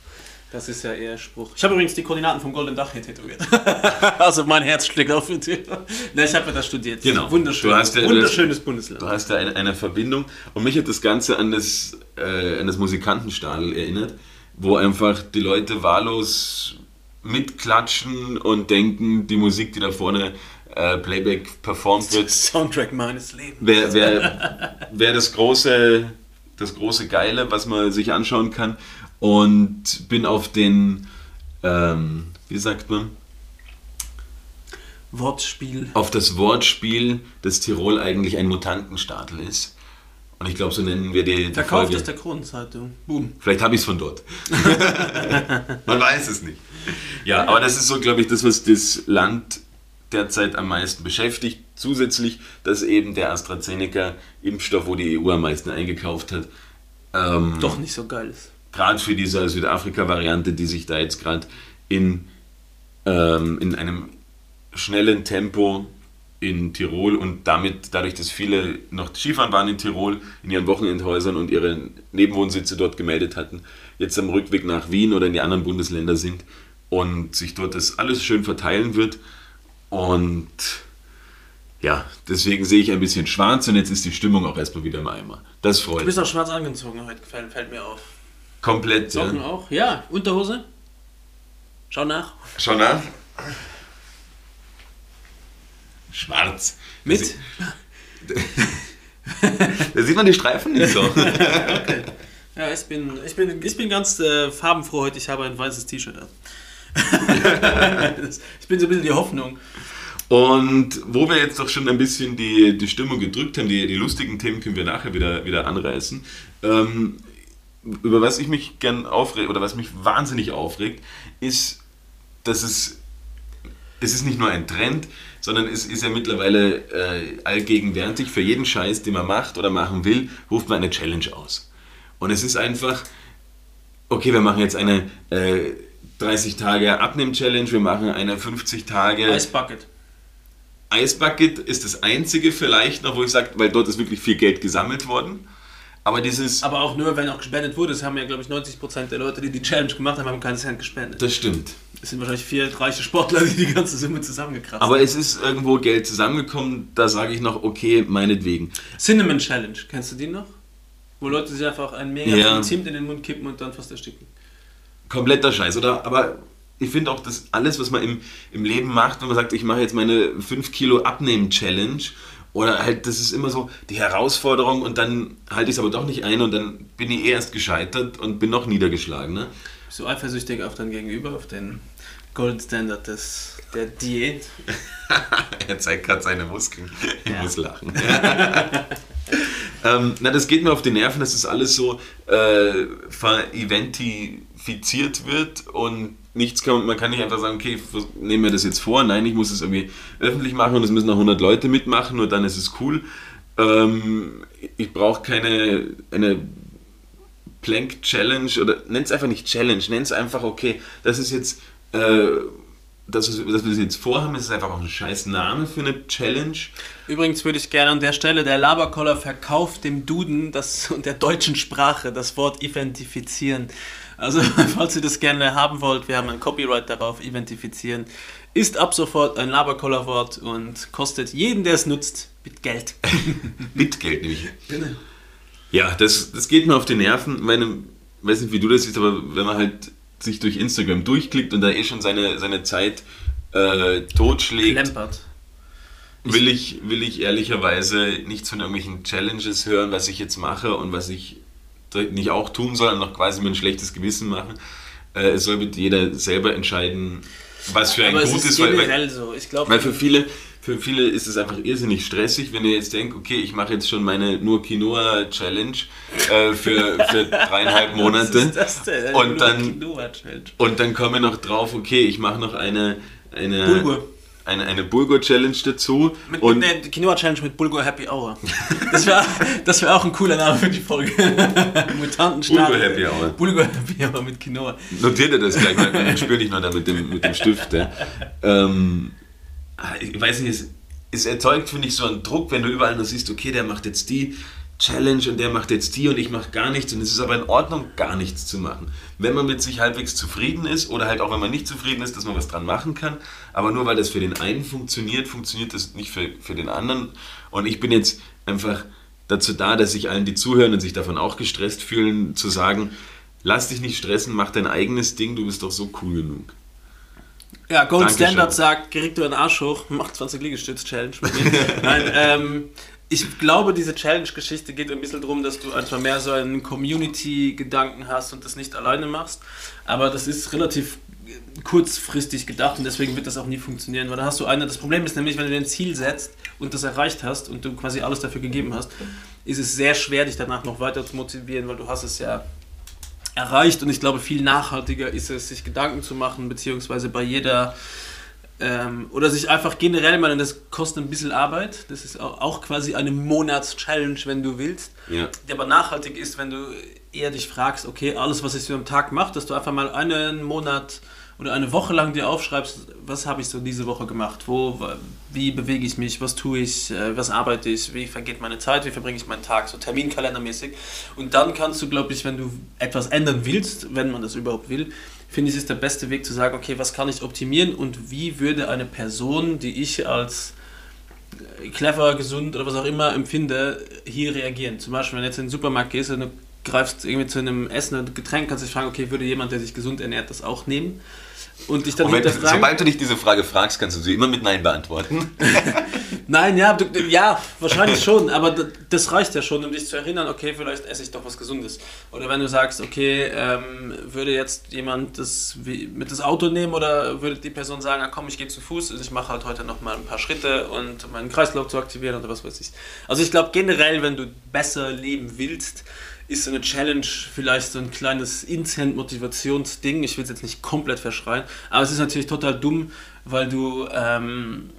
Das ist ja eher Spruch. Ich habe übrigens die Koordinaten vom Golden Dach hier tätowiert. <laughs> also mein Herz schlägt auf den Tirol. Ne, ich habe mir das studiert. Genau. Wunderschön. Du hast ja- du Wunderschönes Du Bundesland. hast da eine, eine Verbindung und mich hat das Ganze an das, äh, an das Musikantenstadel erinnert, wo einfach die Leute wahllos mitklatschen und denken, die Musik, die da vorne äh, Playback performt wird, <laughs> Soundtrack meines Lebens. wäre wär, wär das, große, das große Geile, was man sich anschauen kann. Und bin auf den, ähm, wie sagt man, Wortspiel. auf das Wortspiel, dass Tirol eigentlich ein Mutantenstadel ist. Und ich glaube, so nennen wir die, die Verkauft Folge. aus der Kronenzeitung. Boom. Vielleicht habe ich es von dort. <laughs> Man weiß es nicht. Ja, aber das ist so, glaube ich, das, was das Land derzeit am meisten beschäftigt. Zusätzlich, dass eben der AstraZeneca-Impfstoff, wo die EU am meisten eingekauft hat, ähm, Doch nicht so geil ist. Gerade für diese Südafrika-Variante, die sich da jetzt gerade in, ähm, in einem schnellen Tempo in Tirol und damit, dadurch, dass viele noch Skifahren waren in Tirol, in ihren Wochenendhäusern und ihre Nebenwohnsitze dort gemeldet hatten, jetzt am Rückweg nach Wien oder in die anderen Bundesländer sind und sich dort das alles schön verteilen wird. Und ja, deswegen sehe ich ein bisschen schwarz und jetzt ist die Stimmung auch erstmal wieder im Eimer. Das freut Du mich. bist auch schwarz angezogen heute, fällt, fällt mir auf. Komplett. Ja. Socken auch? Ja. Unterhose? Schau nach. Schau nach. Schwarz. Mit? Da sieht <laughs> man die Streifen nicht so. <laughs> Ja, ich bin, ich bin, ich bin ganz äh, farbenfroh heute. Ich habe ein weißes T-Shirt an. <laughs> ich bin so ein bisschen die Hoffnung. Und wo wir jetzt doch schon ein bisschen die, die Stimmung gedrückt haben, die, die lustigen Themen können wir nachher wieder, wieder anreißen. Ähm, über was ich mich gern aufrege oder was mich wahnsinnig aufregt, ist, dass es, es ist nicht nur ein Trend, sondern es ist ja mittlerweile äh, allgegenwärtig. Für jeden Scheiß, den man macht oder machen will, ruft man eine Challenge aus. Und es ist einfach, okay, wir machen jetzt eine äh, 30 Tage Abnehm-Challenge, wir machen eine 50 Tage Ice Bucket. Eisbucket ist das einzige vielleicht noch, wo ich sage, weil dort ist wirklich viel Geld gesammelt worden. Aber dieses, Aber auch nur, wenn auch gespendet wurde. Das haben ja, glaube ich, 90% der Leute, die die Challenge gemacht haben, haben keinen Cent gespendet. das stimmt. Es sind wahrscheinlich vier reiche Sportler, die die ganze Summe zusammengekratzt Aber haben. es ist irgendwo Geld zusammengekommen, da sage ich noch, okay, meinetwegen. Cinnamon Challenge, kennst du die noch? Wo Leute sich einfach einen mega Ja. Zimt in den Mund kippen und dann fast ersticken. Kompletter Scheiß, oder? Aber ich finde auch, dass alles, was man im, im Leben macht, wenn man sagt, ich mache jetzt meine 5 Kilo Abnehmen-Challenge, oder halt, das ist immer so die Herausforderung und dann halte ich es aber doch nicht ein und dann bin ich eh erst gescheitert und bin noch niedergeschlagen. Ne? Du eifersüchtig auf dein Gegenüber, auf den Gold Standard des, der Diät? <laughs> er zeigt gerade seine Muskeln. Ich Ja. muss lachen. <laughs> ähm, na, das geht mir auf die Nerven, dass das alles so äh, vereventifiziert wird und nichts kann, man kann nicht einfach sagen, okay, ich nehme mir das jetzt vor. Nein, ich muss es irgendwie öffentlich machen und es müssen auch 100 Leute mitmachen, nur dann ist es cool. Ähm, ich brauche keine eine Plank Challenge oder nenn es einfach nicht Challenge, nenn es einfach, okay, das ist jetzt, äh, das, ist, dass wir das jetzt vorhaben, ist einfach auch ein scheiß Name für eine Challenge. Übrigens würde ich gerne an der Stelle, der Laberkoller verkauft dem Duden und <laughs> der deutschen Sprache das Wort identifizieren. Also, <laughs> falls ihr das gerne haben wollt, wir haben ein Copyright darauf, identifizieren. Ist ab sofort ein Laberkoller-Wort und kostet jeden, der es nutzt, mit Geld. <laughs> Bitgeld nämlich. Ja, das, das geht mir auf die Nerven. Meine, weiß nicht, wie du das siehst, aber wenn man halt sich durch Instagram durchklickt und da eh schon seine, seine Zeit äh, totschlägt, Lempert. will ich, will ich ehrlicherweise nichts von irgendwelchen Challenges hören, was ich jetzt mache und was ich nicht auch tun soll und noch quasi mir ein schlechtes Gewissen machen. Äh, es soll bitte jeder selber entscheiden, was für ein Aber gutes ist weil, weil, so. Ich glaube, weil für viele, für viele ist es einfach irrsinnig stressig, wenn ihr jetzt denkt, okay, ich mache jetzt schon meine nur Quinoa-Challenge äh, für, für <laughs> dreieinhalb Monate. Und dann, und dann komme ich noch drauf, okay, ich mache noch eine, eine, Bulgur. Eine, eine Bulgur-Challenge dazu. Mit, und der Quinoa-Challenge mit Bulgur Happy Hour. Das wäre das wär auch ein cooler Name für die Folge. <laughs> Mutantenstart. Bulgur Happy Hour. Bulgur Happy Hour mit Quinoa. Notiert ihr das gleich mal, dann spür dich noch da mit dem, mit dem Stift. Ja. Ähm, ah, ich weiß nicht, es, es erzeugt, finde ich, so einen Druck, wenn du überall nur siehst, okay, der macht jetzt die Challenge und der macht jetzt die und ich mache gar nichts. Und es ist aber in Ordnung, gar nichts zu machen. Wenn man mit sich halbwegs zufrieden ist oder halt auch, wenn man nicht zufrieden ist, dass man was dran machen kann. Aber nur weil das für den einen funktioniert, funktioniert das nicht für, für den anderen. Und ich bin jetzt einfach dazu da, dass sich allen, die zuhören und sich davon auch gestresst fühlen, zu sagen, lass dich nicht stressen, mach dein eigenes Ding, du bist doch so cool genug. Ja, Gold Dankeschön. Standard sagt, krieg du einen Arsch hoch, mach 20 Liegestütz-Challenge mit mir. <laughs> Nein, ähm, ich glaube, diese Challenge-Geschichte geht ein bisschen darum, dass du einfach mehr so einen Community-Gedanken hast und das nicht alleine machst. Aber das ist relativ kurzfristig gedacht und deswegen wird das auch nie funktionieren, weil da hast du eine, das Problem ist nämlich, wenn du dir ein Ziel setzt und das erreicht hast und du quasi alles dafür gegeben hast, ist es sehr schwer, dich danach noch weiter zu motivieren, weil du hast es ja erreicht und ich glaube, viel nachhaltiger ist es, sich Gedanken zu machen, beziehungsweise bei jeder ähm, oder sich einfach generell mal, und das kostet ein bisschen Arbeit, das ist auch, auch quasi eine Monats-Challenge, wenn du willst, Ja. die aber nachhaltig ist, wenn du eher dich fragst, okay, alles, was ich so am Tag mache, dass du einfach mal einen Monat oder eine Woche lang dir aufschreibst, was habe ich so diese Woche gemacht, wo, wie bewege ich mich, was tue ich, äh, was arbeite ich, wie vergeht meine Zeit, wie verbringe ich meinen Tag, so terminkalendermäßig. Und dann kannst du, glaube ich, wenn du etwas ändern willst, wenn man das überhaupt will, finde ich, ist der beste Weg zu sagen, okay, was kann ich optimieren und wie würde eine Person, die ich als äh, clever, gesund oder was auch immer empfinde, hier reagieren. Zum Beispiel, wenn du jetzt in den Supermarkt gehst und du greifst irgendwie zu einem Essen und Getränk, kannst du dich fragen, okay, würde jemand, der sich gesund ernährt, das auch nehmen? Und dich dann Und wenn, hinterfragen. sobald du dich diese Frage fragst, kannst du sie immer mit Nein beantworten. <laughs> Nein, ja, du, ja, wahrscheinlich schon, aber das reicht ja schon, um dich zu erinnern, okay, vielleicht esse ich doch was Gesundes. Oder wenn du sagst, okay, ähm, würde jetzt jemand das wie, mit das Auto nehmen oder würde die Person sagen, ah, komm, ich gehe zu Fuß, also ich mache halt heute noch mal ein paar Schritte und meinen Kreislauf zu aktivieren oder was weiß ich. Also ich glaube generell, wenn du besser leben willst, ist eine Challenge vielleicht so ein kleines Instant-Motivationsding. Ich will es jetzt nicht komplett verschreien, aber es ist natürlich total dumm, weil du ähm,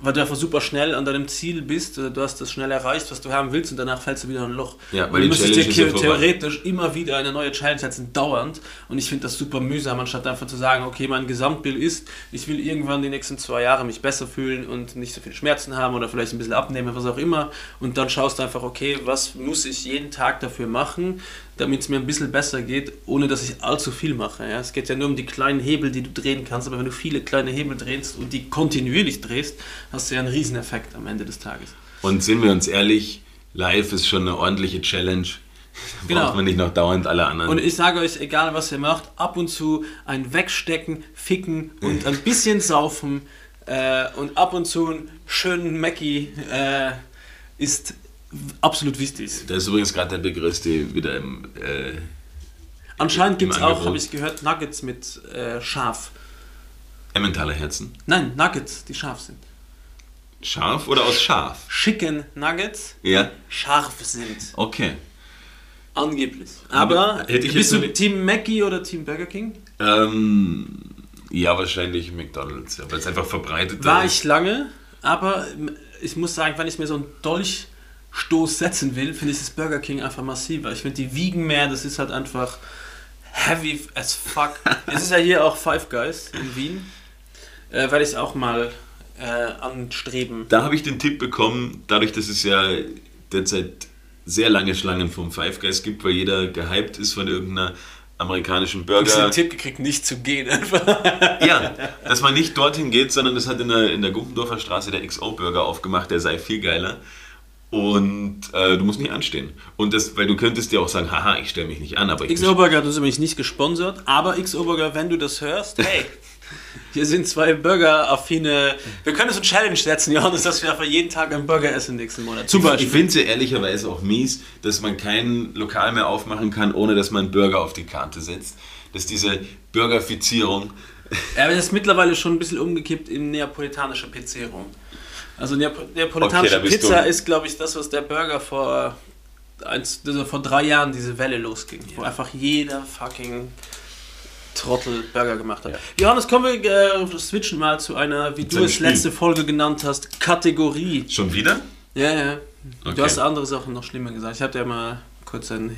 weil du einfach super schnell an deinem Ziel bist, oder du hast das schnell erreicht, was du haben willst und danach fällst du wieder in ein Loch. Ja, weil du müsstest dir vorbei. theoretisch immer wieder eine neue Challenge setzen, dauernd. Und ich finde das super mühsam, anstatt einfach zu sagen, okay, mein Gesamtbild ist, ich will irgendwann die nächsten zwei Jahre mich besser fühlen und nicht so viel Schmerzen haben oder vielleicht ein bisschen abnehmen, was auch immer. Und dann schaust du einfach, okay, was muss ich jeden Tag dafür machen, damit es mir ein bisschen besser geht, ohne dass ich allzu viel mache. Ja? Es geht ja nur um die kleinen Hebel, die du drehen kannst, aber wenn du viele kleine Hebel drehst und die kontinuierlich drehst, hast du ja einen Rieseneffekt am Ende des Tages. Und sind wir uns ehrlich, live ist schon eine ordentliche Challenge. Da Genau. braucht man nicht noch dauernd alle anderen. Und ich sage euch, egal was ihr macht, ab und zu ein Wegstecken, Ficken und ein bisschen saufen äh, und ab und zu einen schönen Mackie äh, ist absolut wichtig. da ist übrigens gerade der Begrüßte wieder im. Äh, Anscheinend gibt es auch, habe ich gehört, Nuggets mit äh, Schaf. Emmentaler Herzen. Nein, Nuggets, die scharf sind. Scharf oder aus Schaf? Chicken Nuggets Ja. scharf sind. Okay. Angeblich. Aber Hätte ich bist du Team Mackie oder Team Burger King? Ähm, ja, wahrscheinlich McDonalds, ja, weil es einfach verbreitet War ist. ich lange, aber ich muss sagen, wenn ich mir so einen Dolchstoß setzen will, finde ich das Burger King einfach massiver. Ich finde, die wiegen mehr, das ist halt einfach heavy as fuck. <laughs> es ist ja hier auch Five Guys in Wien. Äh, werde ich auch mal äh, anstreben. Da habe ich den Tipp bekommen, dadurch, dass es ja derzeit sehr lange Schlangen vom Five Guys gibt, weil jeder gehypt ist von irgendeiner amerikanischen Ich habe Burger. den Tipp gekriegt, nicht zu gehen einfach. Ja, dass man nicht dorthin geht, sondern es hat in der, in der Gumpendorfer Straße der XO-Burger aufgemacht, der sei viel geiler. Und äh, du musst nicht anstehen. Und das, weil du könntest dir auch sagen, haha, ich stelle mich nicht an, aber ich XO Burger hat uns übrigens nicht gesponsert, aber XO Burger, wenn du das hörst, hey, <laughs> hier sind zwei Burger-affine. Wir können uns eine Challenge setzen, Johannes, dass wir einfach jeden Tag einen Burger essen nächsten Monat. Zum Ich Beispiel. finde es ja ehrlicherweise auch mies, dass man kein Lokal mehr aufmachen kann, ohne dass man Burger auf die Karte setzt. Dass diese Burgerfizierung. Ja, aber das ist mittlerweile schon ein bisschen umgekippt in neapolitanische Pizzerung. Also Neap neapolitanische Okay, Pizza du- ist, glaube ich, das, was der Burger vor, eins, also vor drei Jahren diese Welle losging. Wo einfach jeder fucking Trottel Burger gemacht hat. Johannes, kommen wir äh, switchen mal zu einer, wie du es Spiel. letzte Folge genannt hast, Kategorie. Schon wieder? Ja, ja. Okay. Du hast andere Sachen noch schlimmer gesagt. Ich hatte ja mal kurz ein.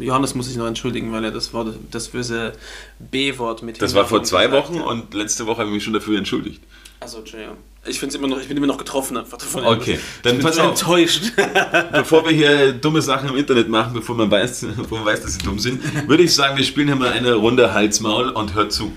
Äh, Johannes muss sich noch entschuldigen, weil er das Wort, das böse B-Wort mit Das war vor zwei Wochen hat. und letzte Woche habe ich mich schon dafür entschuldigt. Also, Entschuldigung. Ich, find's immer noch, ich bin immer noch getroffen einfach davon. Okay, ich dann bin pass auf. enttäuscht. <laughs> Bevor wir hier dumme Sachen im Internet machen, bevor man weiß, <laughs> bevor man weiß dass sie dumm sind, würde ich sagen, wir spielen hier mal eine Runde Halsmaul und hört zu.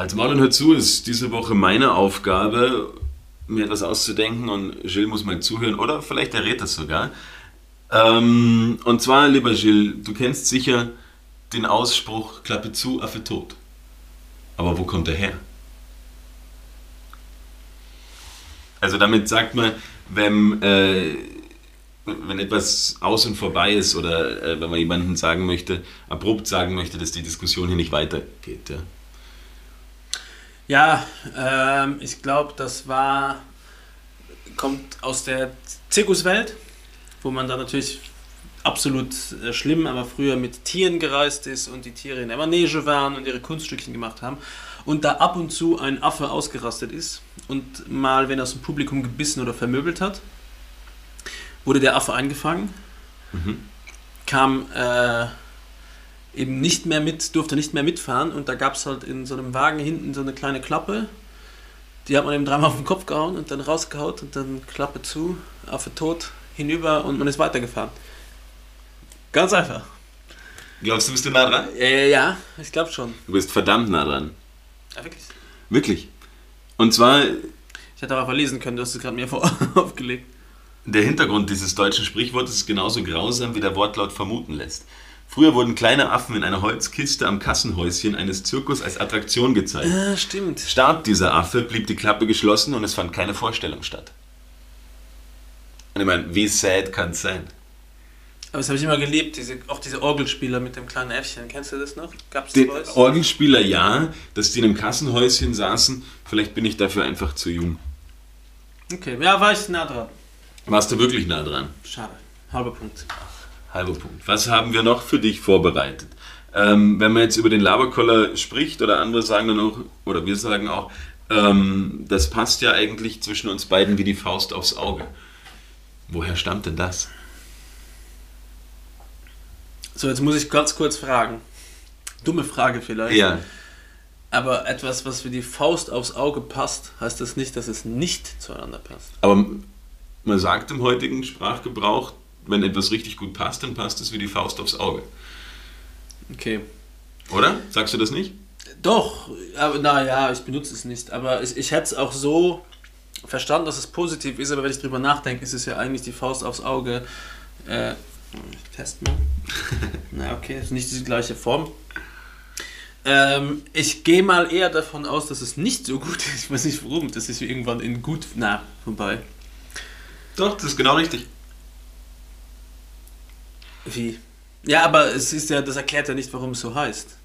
Halsmaul und hört zu ist diese Woche meine Aufgabe, mir etwas auszudenken und Gilles muss mal zuhören oder vielleicht errät das sogar. Ähm, und zwar, lieber Gilles, du kennst sicher den Ausspruch Klappe zu, Affe tot. Aber wo kommt er her? Also damit sagt man, wenn, äh, wenn etwas aus und vorbei ist oder äh, wenn man jemandem sagen möchte, abrupt sagen möchte, dass die Diskussion hier nicht weitergeht. Ja? Ja, ähm, ich glaube, das war. kommt aus der Zirkuswelt, wo man da natürlich absolut äh, schlimm, aber früher mit Tieren gereist ist und die Tiere in der Manege waren und ihre Kunststückchen gemacht haben. Und da ab und zu ein Affe ausgerastet ist und mal, wenn er aus dem Publikum gebissen oder vermöbelt hat, wurde der Affe eingefangen, kam äh, eben nicht mehr mit, durfte nicht mehr mitfahren und da gab es halt in so einem Wagen hinten so eine kleine Klappe. Die hat man eben dreimal auf den Kopf gehauen und dann rausgehaut und dann Klappe zu, Affe tot, hinüber und man ist weitergefahren. Ganz einfach. Glaubst du, bist du nah dran? Äh, ja, ich glaube schon. Du bist verdammt nah dran. Ja, wirklich. Wirklich. Und zwar, Ich hätte aber verlesen können, du hast es gerade mir vor <laughs> aufgelegt. der Hintergrund dieses deutschen Sprichwortes ist genauso grausam, wie der Wortlaut vermuten lässt. Früher wurden kleine Affen in einer Holzkiste am Kassenhäuschen eines Zirkus als Attraktion gezeigt. Ja, stimmt. Starb dieser Affe, blieb die Klappe geschlossen und es fand keine Vorstellung statt. Und ich meine, wie sad kann es sein? Aber das habe ich immer geliebt, diese, auch diese Orgelspieler mit dem kleinen Äffchen. Kennst du das noch? Gab's Den das? Orgelspieler ja, dass die in einem Kassenhäuschen saßen. Vielleicht bin ich dafür einfach zu jung. Okay, ja, war ich nah dran. Warst du wirklich nah dran? Schade. Halber Punkt. Halber Punkt. Was haben wir noch für dich vorbereitet? Ähm, wenn man jetzt über den Laberkoller spricht oder andere sagen dann auch, oder wir sagen auch, ähm, das passt ja eigentlich zwischen uns beiden wie die Faust aufs Auge. Woher stammt denn das? So, jetzt muss ich ganz kurz fragen. Dumme Frage vielleicht. Ja, Aber etwas, was wie die Faust aufs Auge passt, heißt das nicht, dass es nicht zueinander passt. aber man sagt im heutigen Sprachgebrauch, wenn etwas richtig gut passt, dann passt es wie die Faust aufs Auge. Okay. Oder? Sagst du das nicht? Doch, aber naja, ich benutze es nicht. Aber ich, ich hätte es auch so verstanden, dass es positiv ist, aber wenn ich drüber nachdenke, ist es ja eigentlich die Faust aufs Auge. Äh, ich test mal. <laughs> Na, okay, ist nicht die gleiche Form. Ähm, ich gehe mal eher davon aus, dass es nicht so gut ist. Ich weiß nicht warum. Das ist irgendwann in gut. Na, vorbei. Doch, das ist genau richtig. Wie? Ja, aber es ist ja, das erklärt ja nicht, warum es so heißt.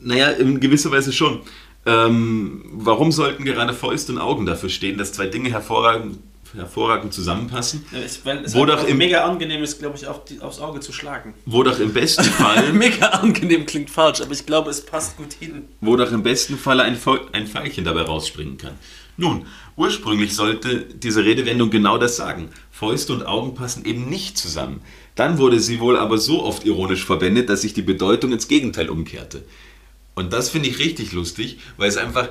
Naja, in gewisser Weise schon. Ähm, warum sollten gerade Fäuste und Augen dafür stehen, dass zwei Dinge hervorragend, hervorragend zusammenpassen? Ja, es, weil es Wo doch im- mega angenehm ist, glaube ich, auf die, aufs Auge zu schlagen. Wo doch im besten <laughs> Fall, Mega angenehm klingt falsch, aber ich glaube, es passt gut hin. wo doch im besten Falle ein, ein Pfeilchen dabei rausspringen kann. Nun, ursprünglich sollte diese Redewendung genau das sagen. Fäuste und Augen passen eben nicht zusammen. Dann wurde sie wohl aber so oft ironisch verwendet, dass sich die Bedeutung ins Gegenteil umkehrte. Und das finde ich richtig lustig, weil es einfach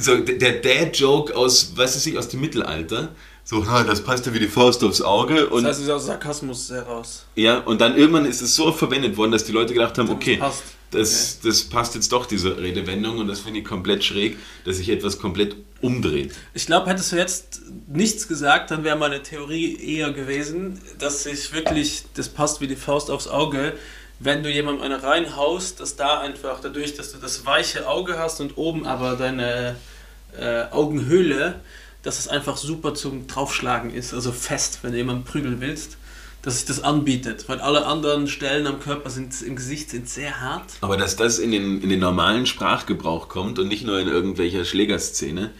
so der Dad-Joke aus, was weiß ich, aus dem Mittelalter. So, das passt ja wie die Faust aufs Auge. Und, Das heißt, es ist aus Sarkasmus heraus. ja, und dann irgendwann ist es so oft verwendet worden, dass die Leute gedacht haben, okay, passt. das, das passt jetzt doch, diese Redewendung. Und das finde ich komplett schräg, dass sich etwas komplett umdreht. Ich glaube, hättest du jetzt nichts gesagt, dann wäre meine Theorie eher gewesen, dass sich wirklich, das passt wie die Faust aufs Auge, wenn du jemandem eine reinhaust, dass da einfach dadurch, dass du das weiche Auge hast und oben aber deine äh, Augenhöhle, dass es einfach super zum Draufschlagen ist, also fest, wenn du jemanden prügeln willst, dass sich das anbietet, weil alle anderen Stellen am Körper sind im Gesicht sind sehr hart. Aber dass das in den, in den normalen Sprachgebrauch kommt und nicht nur in irgendwelcher Schlägerszene.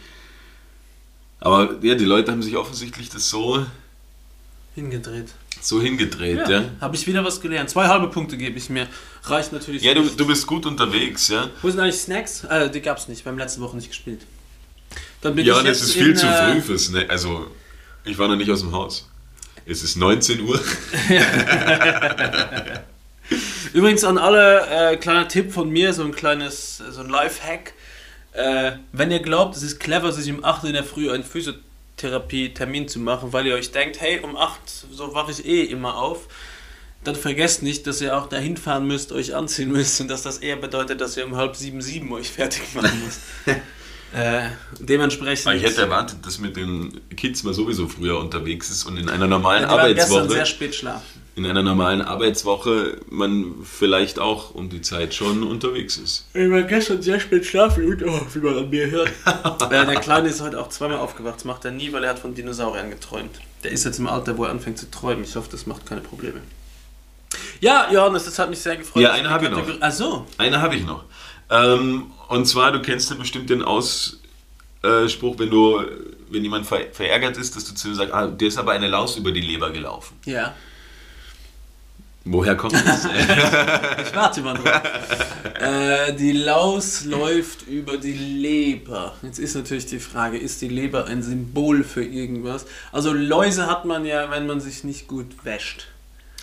Aber ja, die Leute haben sich offensichtlich das so, Hingedreht. so hingedreht. Ja, ja. Habe ich wieder was gelernt. Zwei halbe Punkte gebe ich mir. Reicht natürlich. du, nicht. du bist gut unterwegs, ja. Wo sind eigentlich Snacks? Äh, die gab es nicht. Wir haben letzte Woche nicht gespielt. Dann bin Ja, ich das jetzt ist viel in, zu äh, früh fürs. Ne also, ich war noch nicht aus dem Haus. Es ist 19 Uhr. <laughs> Übrigens an alle, äh, kleiner Tipp von mir, so ein kleines, so ein Lifehack. Äh, wenn ihr glaubt, es ist clever, sich um 8 in der Früh einen Physiotherapie-Termin zu machen, weil ihr euch denkt, hey, um 8, so wache ich eh immer auf, dann vergesst nicht, dass ihr auch dahin fahren müsst, euch anziehen müsst und dass das eher bedeutet, dass ihr um halb sieben, sieben euch fertig machen müsst. <laughs> äh, dementsprechend. Aber ich hätte erwartet, dass mit den Kids mal sowieso früher unterwegs ist und in einer normalen Ja, Arbeitswoche. sehr spät schlafen. in einer normalen Arbeitswoche man vielleicht auch um die Zeit schon unterwegs ist. Ich war gestern sehr spät schlafen und oh, wie man an mir hört. <laughs> äh, der Kleine ist heute auch zweimal aufgewacht. Das macht er nie, weil er hat von Dinosauriern geträumt. Der ist jetzt im Alter, wo er anfängt zu träumen. Ich hoffe, das macht keine Probleme. Ja, Johannes, das hat mich sehr gefreut. Ja, eine habe ich noch. Ach so. Eine habe ich noch. Ähm, und zwar, du kennst ja bestimmt den Ausspruch, wenn du, wenn jemand ver verärgert ist, dass du zu ihm sagst, ah, dir ist aber eine Laus über die Leber gelaufen. Ja. Woher kommt das? <laughs> Ich warte mal drauf. äh, die Laus läuft über die Leber. Jetzt ist natürlich die Frage, ist die Leber ein Symbol für irgendwas? Also Läuse hat man ja, wenn man sich nicht gut wäscht.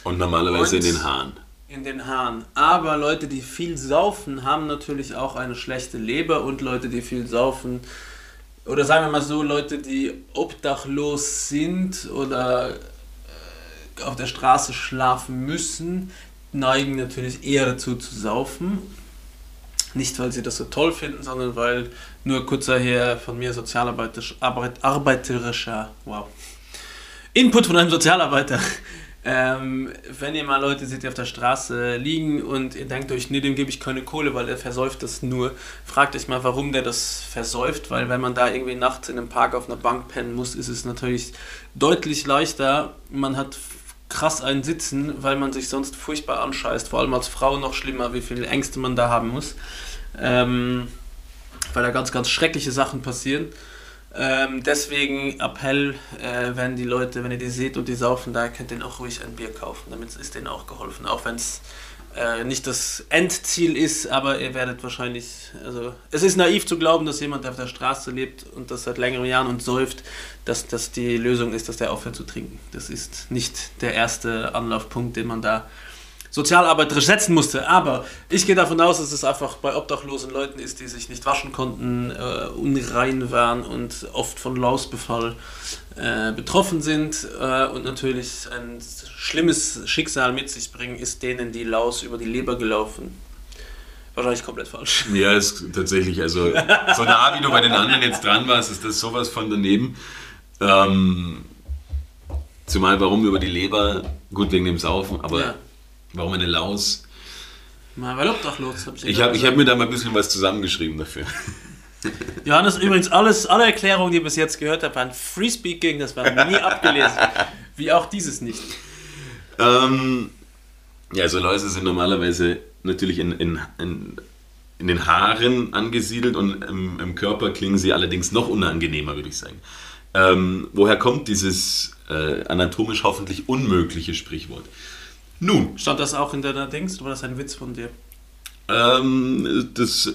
und normalerweise Und- in den Haaren. In den Haaren. Aber Leute, die viel saufen, haben natürlich auch eine schlechte Leber und Leute, die viel saufen, oder sagen wir mal so, Leute, die obdachlos sind oder äh, auf der Straße schlafen müssen, neigen natürlich eher dazu zu saufen. Nicht, weil sie das so toll finden, sondern weil nur kurzer her von mir sozialarbeiterischer, Arbeit, wow, Input von einem Sozialarbeiter. Ähm, wenn ihr mal Leute seht, die auf der Straße liegen und ihr denkt euch, nee, dem gebe ich keine Kohle, weil der versäuft das nur, fragt euch mal, warum der das versäuft, weil wenn man da irgendwie nachts in einem Park auf einer Bank pennen muss, ist es natürlich deutlich leichter. Man hat krass einen sitzen, weil man sich sonst furchtbar anscheißt. Vor allem als Frau noch schlimmer, wie viele Ängste man da haben muss. Ähm, weil da ganz, ganz schreckliche Sachen passieren. Ähm, deswegen Appell, äh, wenn die Leute, wenn ihr die seht und die saufen, da könnt ihr auch ruhig ein Bier kaufen. Damit ist denen auch geholfen. Auch wenn es äh, nicht das Endziel ist, aber ihr werdet wahrscheinlich, also es ist naiv zu glauben, dass jemand, der auf der Straße lebt und das seit längeren Jahren und säuft, dass das die Lösung ist, dass der aufhört zu trinken. Das ist nicht der erste Anlaufpunkt, den man da sozialarbeiterisch setzen musste. Aber ich gehe davon aus, dass es einfach bei obdachlosen Leuten ist, die sich nicht waschen konnten, äh, unrein waren und oft von Lausbefall äh, betroffen sind äh, und natürlich ein schlimmes Schicksal mit sich bringen, ist denen die Laus über die Leber gelaufen. Wahrscheinlich komplett falsch. Ja, ist tatsächlich, also so nah wie du bei den anderen jetzt dran warst, ist das sowas von daneben. Ähm, zumal warum über die Leber, gut wegen dem Saufen, aber Ja. Warum eine Laus? Mal, weil obdachlos. Hab Ich habe ich hab mir da mal ein bisschen was zusammengeschrieben dafür. <laughs> Johannes, übrigens, alles, alle Erklärungen, die ihr bis jetzt gehört habt, waren Free Speaking, das war nie abgelesen. <laughs> Wie auch dieses nicht. Ähm, ja, also Läuse sind normalerweise natürlich in, in, in, in den Haaren angesiedelt und im, im Körper klingen sie allerdings noch unangenehmer, würde ich sagen. Ähm, woher kommt dieses äh, anatomisch hoffentlich unmögliche Sprichwort? Nun, Stand das auch in deiner Dings oder war das ein Witz von dir? ähm, das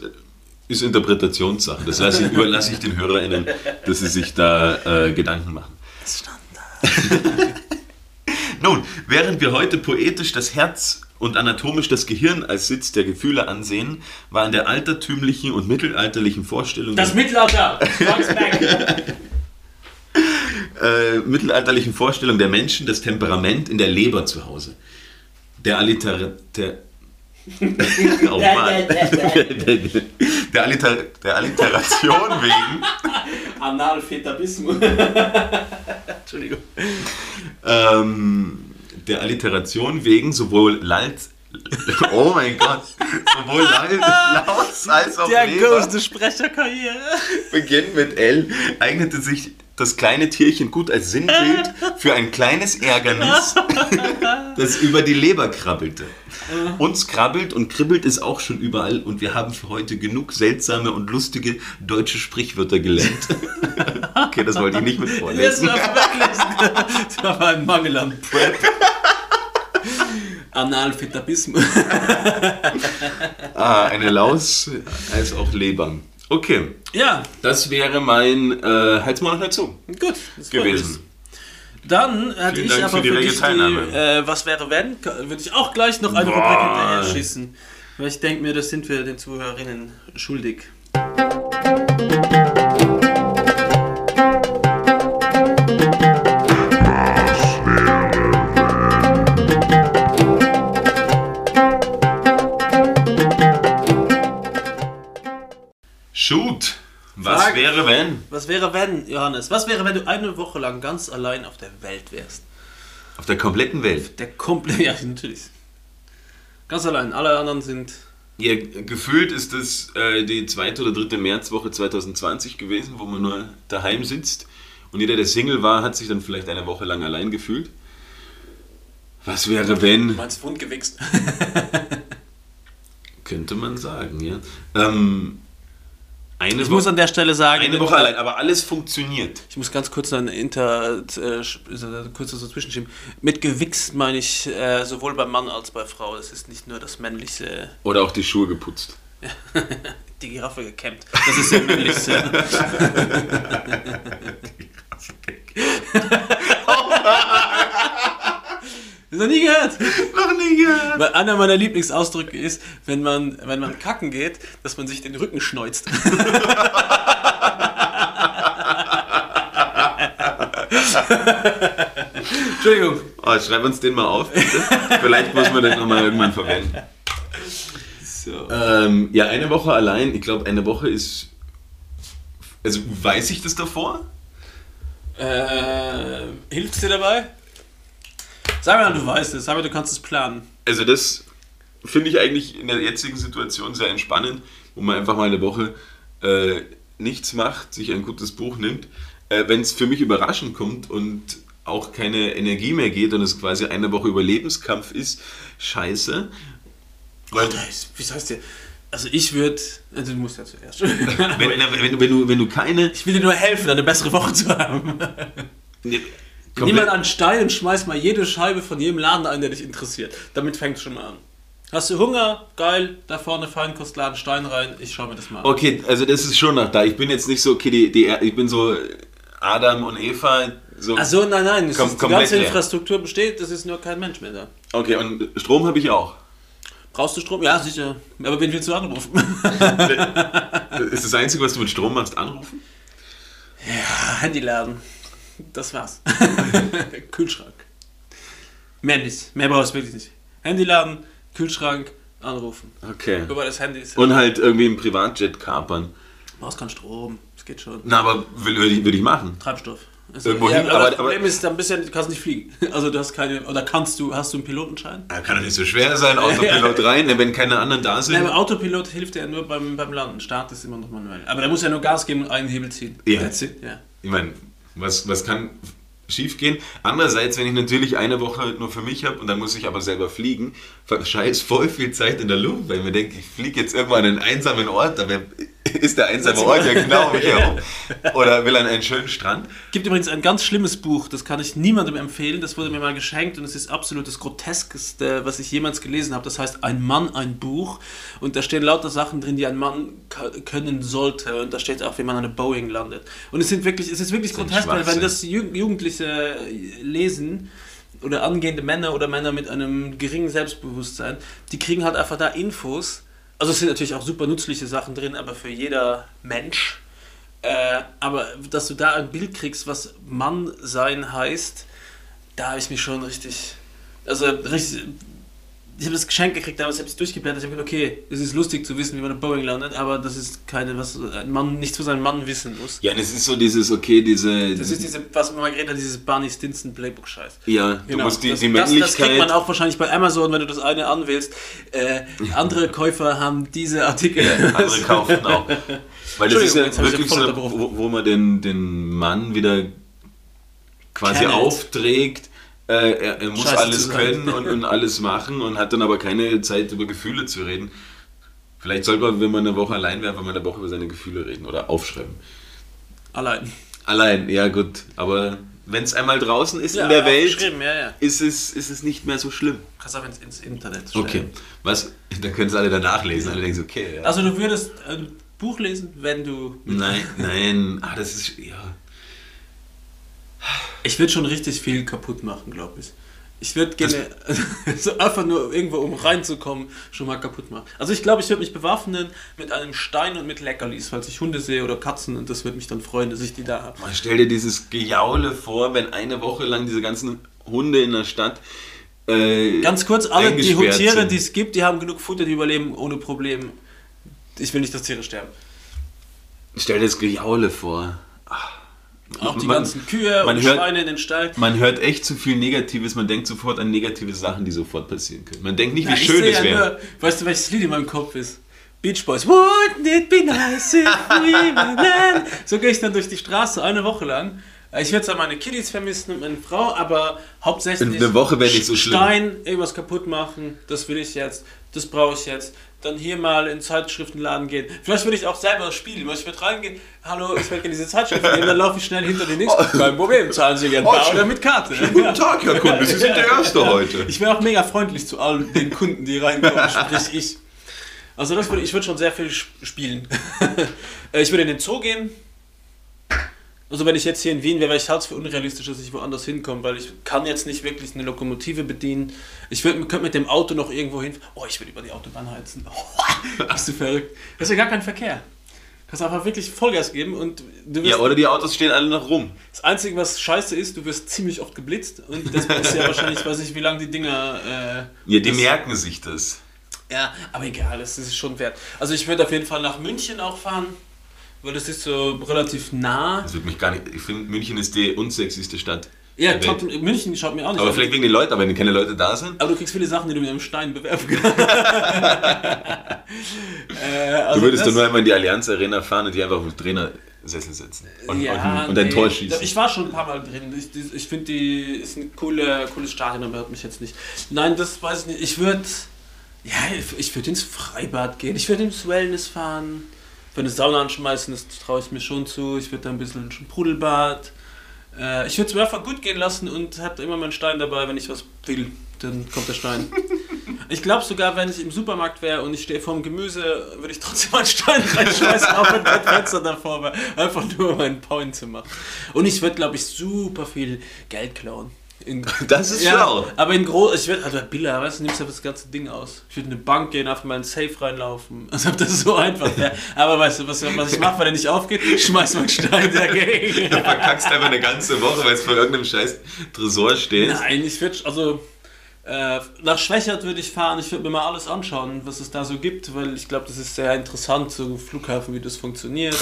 ist Interpretationssache. Das lasse ich, überlasse ich den HörerInnen, dass sie sich da äh, Gedanken machen. <laughs> Nun, während wir heute poetisch das Herz und anatomisch das Gehirn als Sitz der Gefühle ansehen, war in der altertümlichen und mittelalterlichen Vorstellung Das Mittelalter! <laughs> Äh, mittelalterlichen Vorstellung der Menschen das Temperament in der Leber zu Hause. Der Alliter... Der, <laughs> oh Mann. der, Alliter, <laughs> der Alliteration wegen <laughs> Analphetabismus. Entschuldigung. ähm, der Alliteration wegen sowohl Lalt, oh mein Gott, sowohl Laus als auch Der größte Sprecherkarriere. beginnt mit L, eignete sich das kleine Tierchen gut als Sinnbild für ein kleines Ärgernis, <laughs> das über die Leber krabbelte. Uns krabbelt und kribbelt es auch schon überall und wir haben für heute genug seltsame und lustige deutsche Sprichwörter gelernt. <laughs> Okay, das wollte ich nicht mit vorlesen. <laughs> Das war ein Mangel an Prep. Analphetabismus. Ah, eine Laus als auch Leber. Okay, Ja, das wäre mein äh, noch dazu gut. gewesen. Dann hatte Vielen ich Dank aber für die für die, Teilnahme. äh, Was wäre wenn? Würde ich auch gleich noch eine Boah. Rubrik hinterher schießen. Weil ich denke mir, das sind wir den Zuhörerinnen schuldig. Was Frag. wäre wenn? Was wäre wenn, Johannes? Was wäre, wenn du eine Woche lang ganz allein auf der Welt wärst? Auf der kompletten Welt. Der komplett, <laughs> ja, natürlich. Ganz allein. Alle anderen sind. Ja, gefühlt ist es äh, die zweite oder dritte Märzwoche 2020 gewesen, wo man nur daheim sitzt. Und jeder, der Single war, hat sich dann vielleicht eine Woche lang allein gefühlt. Was wäre, wenn? Meinst wundgewichst? <laughs> <laughs> Könnte man sagen, ja. Ähm, eine, Ich Wo muss an der Stelle sagen, eine Woche allein, aber alles funktioniert. Ich muss ganz kurz noch ein Inter, äh, kurz so zwischenschieben. Mit gewichst meine ich äh, sowohl beim Mann als bei Frau. Es ist nicht nur das männliche, Oder auch die Schuhe geputzt. <laughs> die Giraffe gekämmt. Das ist sehr männlich. sehr. <laughs> Das <laughs> noch nie gehört. <laughs> Noch nie gehört. Weil einer meiner Lieblingsausdrücke ist, wenn man, wenn man kacken geht, dass man sich den Rücken schneuzt. <laughs> Entschuldigung. Oh, schreib uns den mal auf, bitte. Vielleicht muss man den nochmal irgendwann verwenden. So. Ähm, ja, eine Woche allein. Ich glaube, eine Woche ist. Also, weiß ich das davor? Äh, hilft dir dabei? Sag mal, du weißt es, aber du kannst es planen. Also, das finde ich eigentlich in der jetzigen Situation sehr entspannend, wo man einfach mal eine Woche äh, nichts macht, sich ein gutes Buch nimmt. Äh, Wenn es für mich überraschend kommt und auch keine Energie mehr geht und es quasi eine Woche Überlebenskampf ist, scheiße. Weil, Alter, wie heißt der? Also ich würde, also du musst ja zuerst. <laughs> wenn, wenn, wenn, wenn, du, wenn du keine. ich will dir nur helfen, eine bessere Woche zu haben. Nimm mal einen Stein und schmeiß mal jede Scheibe von jedem Laden ein, der dich interessiert. Damit fängt es schon mal an. Hast du Hunger? Geil, da vorne Feinkostladen, Stein rein. Ich schau mir das mal an. Okay, also das ist schon nach da. Ich bin jetzt nicht so, okay, die, die, ich bin so Adam und Eva. So, Also nein, nein, es Kom- ist, die ganze leer. Infrastruktur besteht, das ist nur kein Mensch mehr da. Okay, und Strom habe ich auch. Brauchst du Strom? Ja, sicher. Aber wen willst du anrufen? <laughs> Ist das Einzige, was du mit Strom machst, anrufen? Handyladen. Das war's. <laughs> Kühlschrank. Mehr nicht. Mehr brauchst du wirklich nicht. Handyladen, Kühlschrank, anrufen. Okay. Wobei das Handy ist. Und halt irgendwie im Privatjet kapern. Du brauchst keinen Strom. Das geht schon. Na, aber würde ich, ich machen. Treibstoff. Also, Irgendwo ja, hin, aber, aber- das aber- Problem ist, dann bist du, ja- kannst nicht fliegen. <laughs> Also du hast keine, oder kannst du, hast du einen Pilotenschein? Ja, kann doch nicht so schwer sein, Autopilot <laughs> rein, ne, wenn keine anderen da sind. Nein, aber Autopilot hilft ja nur beim, beim Landen. Start ist immer noch manuell. Aber der muss ja nur Gas geben und einen Hebel ziehen. Ja. Ja. Ich meine, was, was kann schief gehen? Andererseits, wenn ich natürlich eine Woche nur für mich habe und dann muss ich aber selber fliegen, verscheiß voll viel Zeit in der Luft, weil ich mir denke, ich fliege jetzt irgendwann an einen einsamen Ort, aber ist der einsame Ort ja genau um mich herum. Oder will an einen schönen Strand. Gibt übrigens ein ganz schlimmes Buch, das kann ich niemandem empfehlen. Das wurde mir mal geschenkt und es ist absolut das Groteskeste, was ich jemals gelesen habe. Das heißt Ein Mann, ein Buch. Und da stehen lauter Sachen drin, die ein Mann können sollte. Und da steht auch, wie man eine Boeing landet. Und es sind wirklich, es ist wirklich grotesk, weil wenn das Ju- Jugendliche lesen oder angehende Männer oder Männer mit einem geringen Selbstbewusstsein, die kriegen halt einfach da Infos. Also es sind natürlich auch super nützliche Sachen drin, aber für jeder Mensch. Äh, aber dass du da ein Bild kriegst, was Mann sein heißt, da habe ich mich schon richtig. Also richtig. Ich habe das Geschenk gekriegt, damals habe ich es durchgeblättert. Ich habe gedacht, okay, es ist lustig zu wissen, wie man eine Boeing landet, aber das ist keine, was ein Mann nicht für seinen Mann wissen muss. Ja, und es ist so dieses, okay, diese. Das ist diese, was man mal geredet hat, dieses Barney Stinson Playbook-Scheiß. ja, du Genau. musst die, das, die das, das kriegt man Männlichkeit. auch wahrscheinlich bei Amazon, wenn du das eine anwählst. Äh, andere Käufer haben diese Artikel. andere kaufen auch. Weil das ist ja wirklich so, wo, wo man den, den Mann wieder quasi Channelt. aufträgt. Äh, er, er muss Scheiße alles können und, und alles machen und hat dann aber keine Zeit über Gefühle zu reden. Vielleicht sollte man, wenn man eine Woche allein wäre, einfach mal eine Woche über seine Gefühle reden oder aufschreiben. Allein. Allein, ja gut. Aber wenn es einmal draußen ist Ja, in der Welt, Ja, ja. ist es, ist es nicht mehr so schlimm. Kannst auch ins, ins Internet stellen. Okay. Was? <laughs> Dann können es alle danach lesen. Alle denken okay. Also du würdest ein Buch lesen, wenn du... Nein, nein. Ah, das ist. Ja. Ich würde schon richtig viel kaputt machen, glaube ich. Ich würde gerne <laughs> so einfach nur irgendwo, um reinzukommen, schon mal kaputt machen. Also ich glaube, ich würde mich bewaffnen mit einem Stein und mit Leckerlis, falls ich Hunde sehe oder Katzen und das würde mich dann freuen, dass ich die da habe. Man stell dir dieses Gejaule vor, wenn eine Woche lang diese ganzen Hunde in der Stadt. Äh, Ganz kurz, alle die Tiere, die es gibt, die haben genug Futter, die überleben ohne Problem. Ich will nicht, dass Tiere sterben. Stell dir das Gejaule vor. Auch die Man- ganzen Kühe man und hört- Schweine in den Stall. Man hört echt zu viel Negatives, man denkt sofort an negative Sachen, die sofort passieren können. Man denkt nicht, wie ich schön es ja wäre. nur- Weißt du, welches Lied in meinem Kopf ist? Beach Boys. Wouldn't it be nice if we were? So gehe ich dann durch die Straße eine Woche lang. Ich werde zwar meine Kiddies vermissen und meine Frau, aber hauptsächlich Eine Woche wäre nicht so schlimm. Stein, irgendwas kaputt machen, das will ich jetzt, das brauche ich jetzt. Dann hier mal in Zeitschriftenladen gehen. Vielleicht würde ich auch selber spielen. Ich würde reingehen, hallo, ich möchte gerne diese Zeitschrift nehmen, dann laufe ich schnell hinter den nächsten. Kein Problem, zahlen Sie gerne bar oder mit Karte. Guten Tag, Herr Kunde, Sie sind der Erste heute. Ich wäre auch mega freundlich zu all den Kunden, die reinkommen, sprich ich. Also das würde, ich würde schon sehr viel sp- spielen. <laughs> Äh, ich würde in den Zoo gehen. Also wenn ich jetzt hier in Wien wäre, wäre ich es für unrealistisch, dass ich woanders hinkomme, weil ich kann jetzt nicht wirklich eine Lokomotive bedienen. Ich würd, könnte mit dem Auto noch irgendwo hin. Oh, ich würde über die Autobahn heizen. Oh, <laughs> bist du verrückt? Das ist ja gar kein Verkehr. Du kannst einfach wirklich Vollgas geben und du wirst Ja, oder die Autos stehen alle noch rum. das Einzige, was scheiße ist, du wirst ziemlich oft geblitzt und das ist ja <laughs> wahrscheinlich, weiß ich, wie lange die Dinger. Äh, Ja, die merken sich das. Ja, aber egal, es ist schon wert. Also ich würde auf jeden Fall nach München auch fahren, weil das ist so relativ nah. Das wird mich gar nicht. Ich finde, München ist die unsexyste Stadt. Ja, trotzdem, München schaut mir auch nicht Aber an. vielleicht wegen den Leuten, aber wenn keine Leute da sind. Aber du kriegst viele Sachen, die du mit einem Stein bewerfen kannst. <laughs> äh, also Du würdest doch nur einmal in die Allianz Arena fahren und die einfach mit Trainer Sessel sitzen und, Ja, und, und ein nee. Tor schießen. Ich war schon ein paar Mal drin. Ich, ich finde, die ist ein coole, cooles Stadion, aber hört mich jetzt nicht. Nein, das weiß ich nicht. Ich würde. Ja, ich würde ins Freibad gehen. Ich würde ins Wellness fahren. Wenn eine Sauna anschmeißen, das traue ich mir schon zu. Ich würde da ein bisschen ein Pudelbad. Äh, ich würde es mir einfach gut gehen lassen und hatte immer meinen Stein dabei, wenn ich was will. Dann kommt der Stein. <laughs> Ich glaube sogar, wenn ich im Supermarkt wäre und ich stehe vorm Gemüse, würde ich trotzdem einen Stein reinschmeißen, auch wenn kein Fenster davor wäre. Einfach nur um einen Point zu machen. Und ich würde, glaube ich, super viel Geld klauen. In, <laughs> Das ist schlau. Aber in groß, ich würde, also Billa, weißt du, nimmst ja das ganze Ding aus. Ich würde in eine Bank gehen, einfach mal in einen Safe reinlaufen. <laughs> Als ob das so einfach wäre. Aber weißt du, was, was ich mache, wenn er nicht aufgeht? Schmeiß meinen Stein dagegen. <laughs> Du verkackst einfach eine ganze Woche, weil es vor irgendeinem scheiß Tresor steht. Nein, ich würde, also äh, nach Schwächert würde ich fahren. Ich würde mir mal alles anschauen, was es da so gibt, weil ich glaube, das ist sehr interessant, so Flughafen, wie das funktioniert.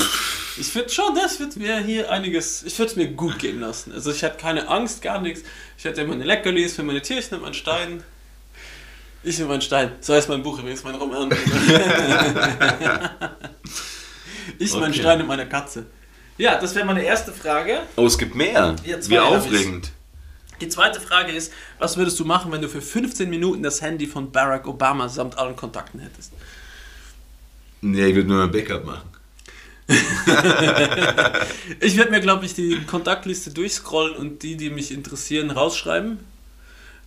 Ich würde schon, das wird mir hier einiges, ich würde es mir gut gehen lassen. Also ich hätte keine Angst, gar nichts. Ich hätte meine Leckerlis für meine Tierchen und meinen Stein. Ich und mein Stein. So heißt mein Buch übrigens, mein Roman. <laughs> ich, mein Okay. Stein und meine Katze. Ja, das wäre meine erste Frage. Oh, es gibt mehr. Ja, Wie aufregend. Die zweite Frage ist, was würdest du machen, wenn du für 15 Minuten das Handy von Barack Obama samt allen Kontakten hättest? Nee, ich würde nur ein Backup machen. <laughs> Ich werde mir, glaube ich, die Kontaktliste durchscrollen und die, die mich interessieren, rausschreiben.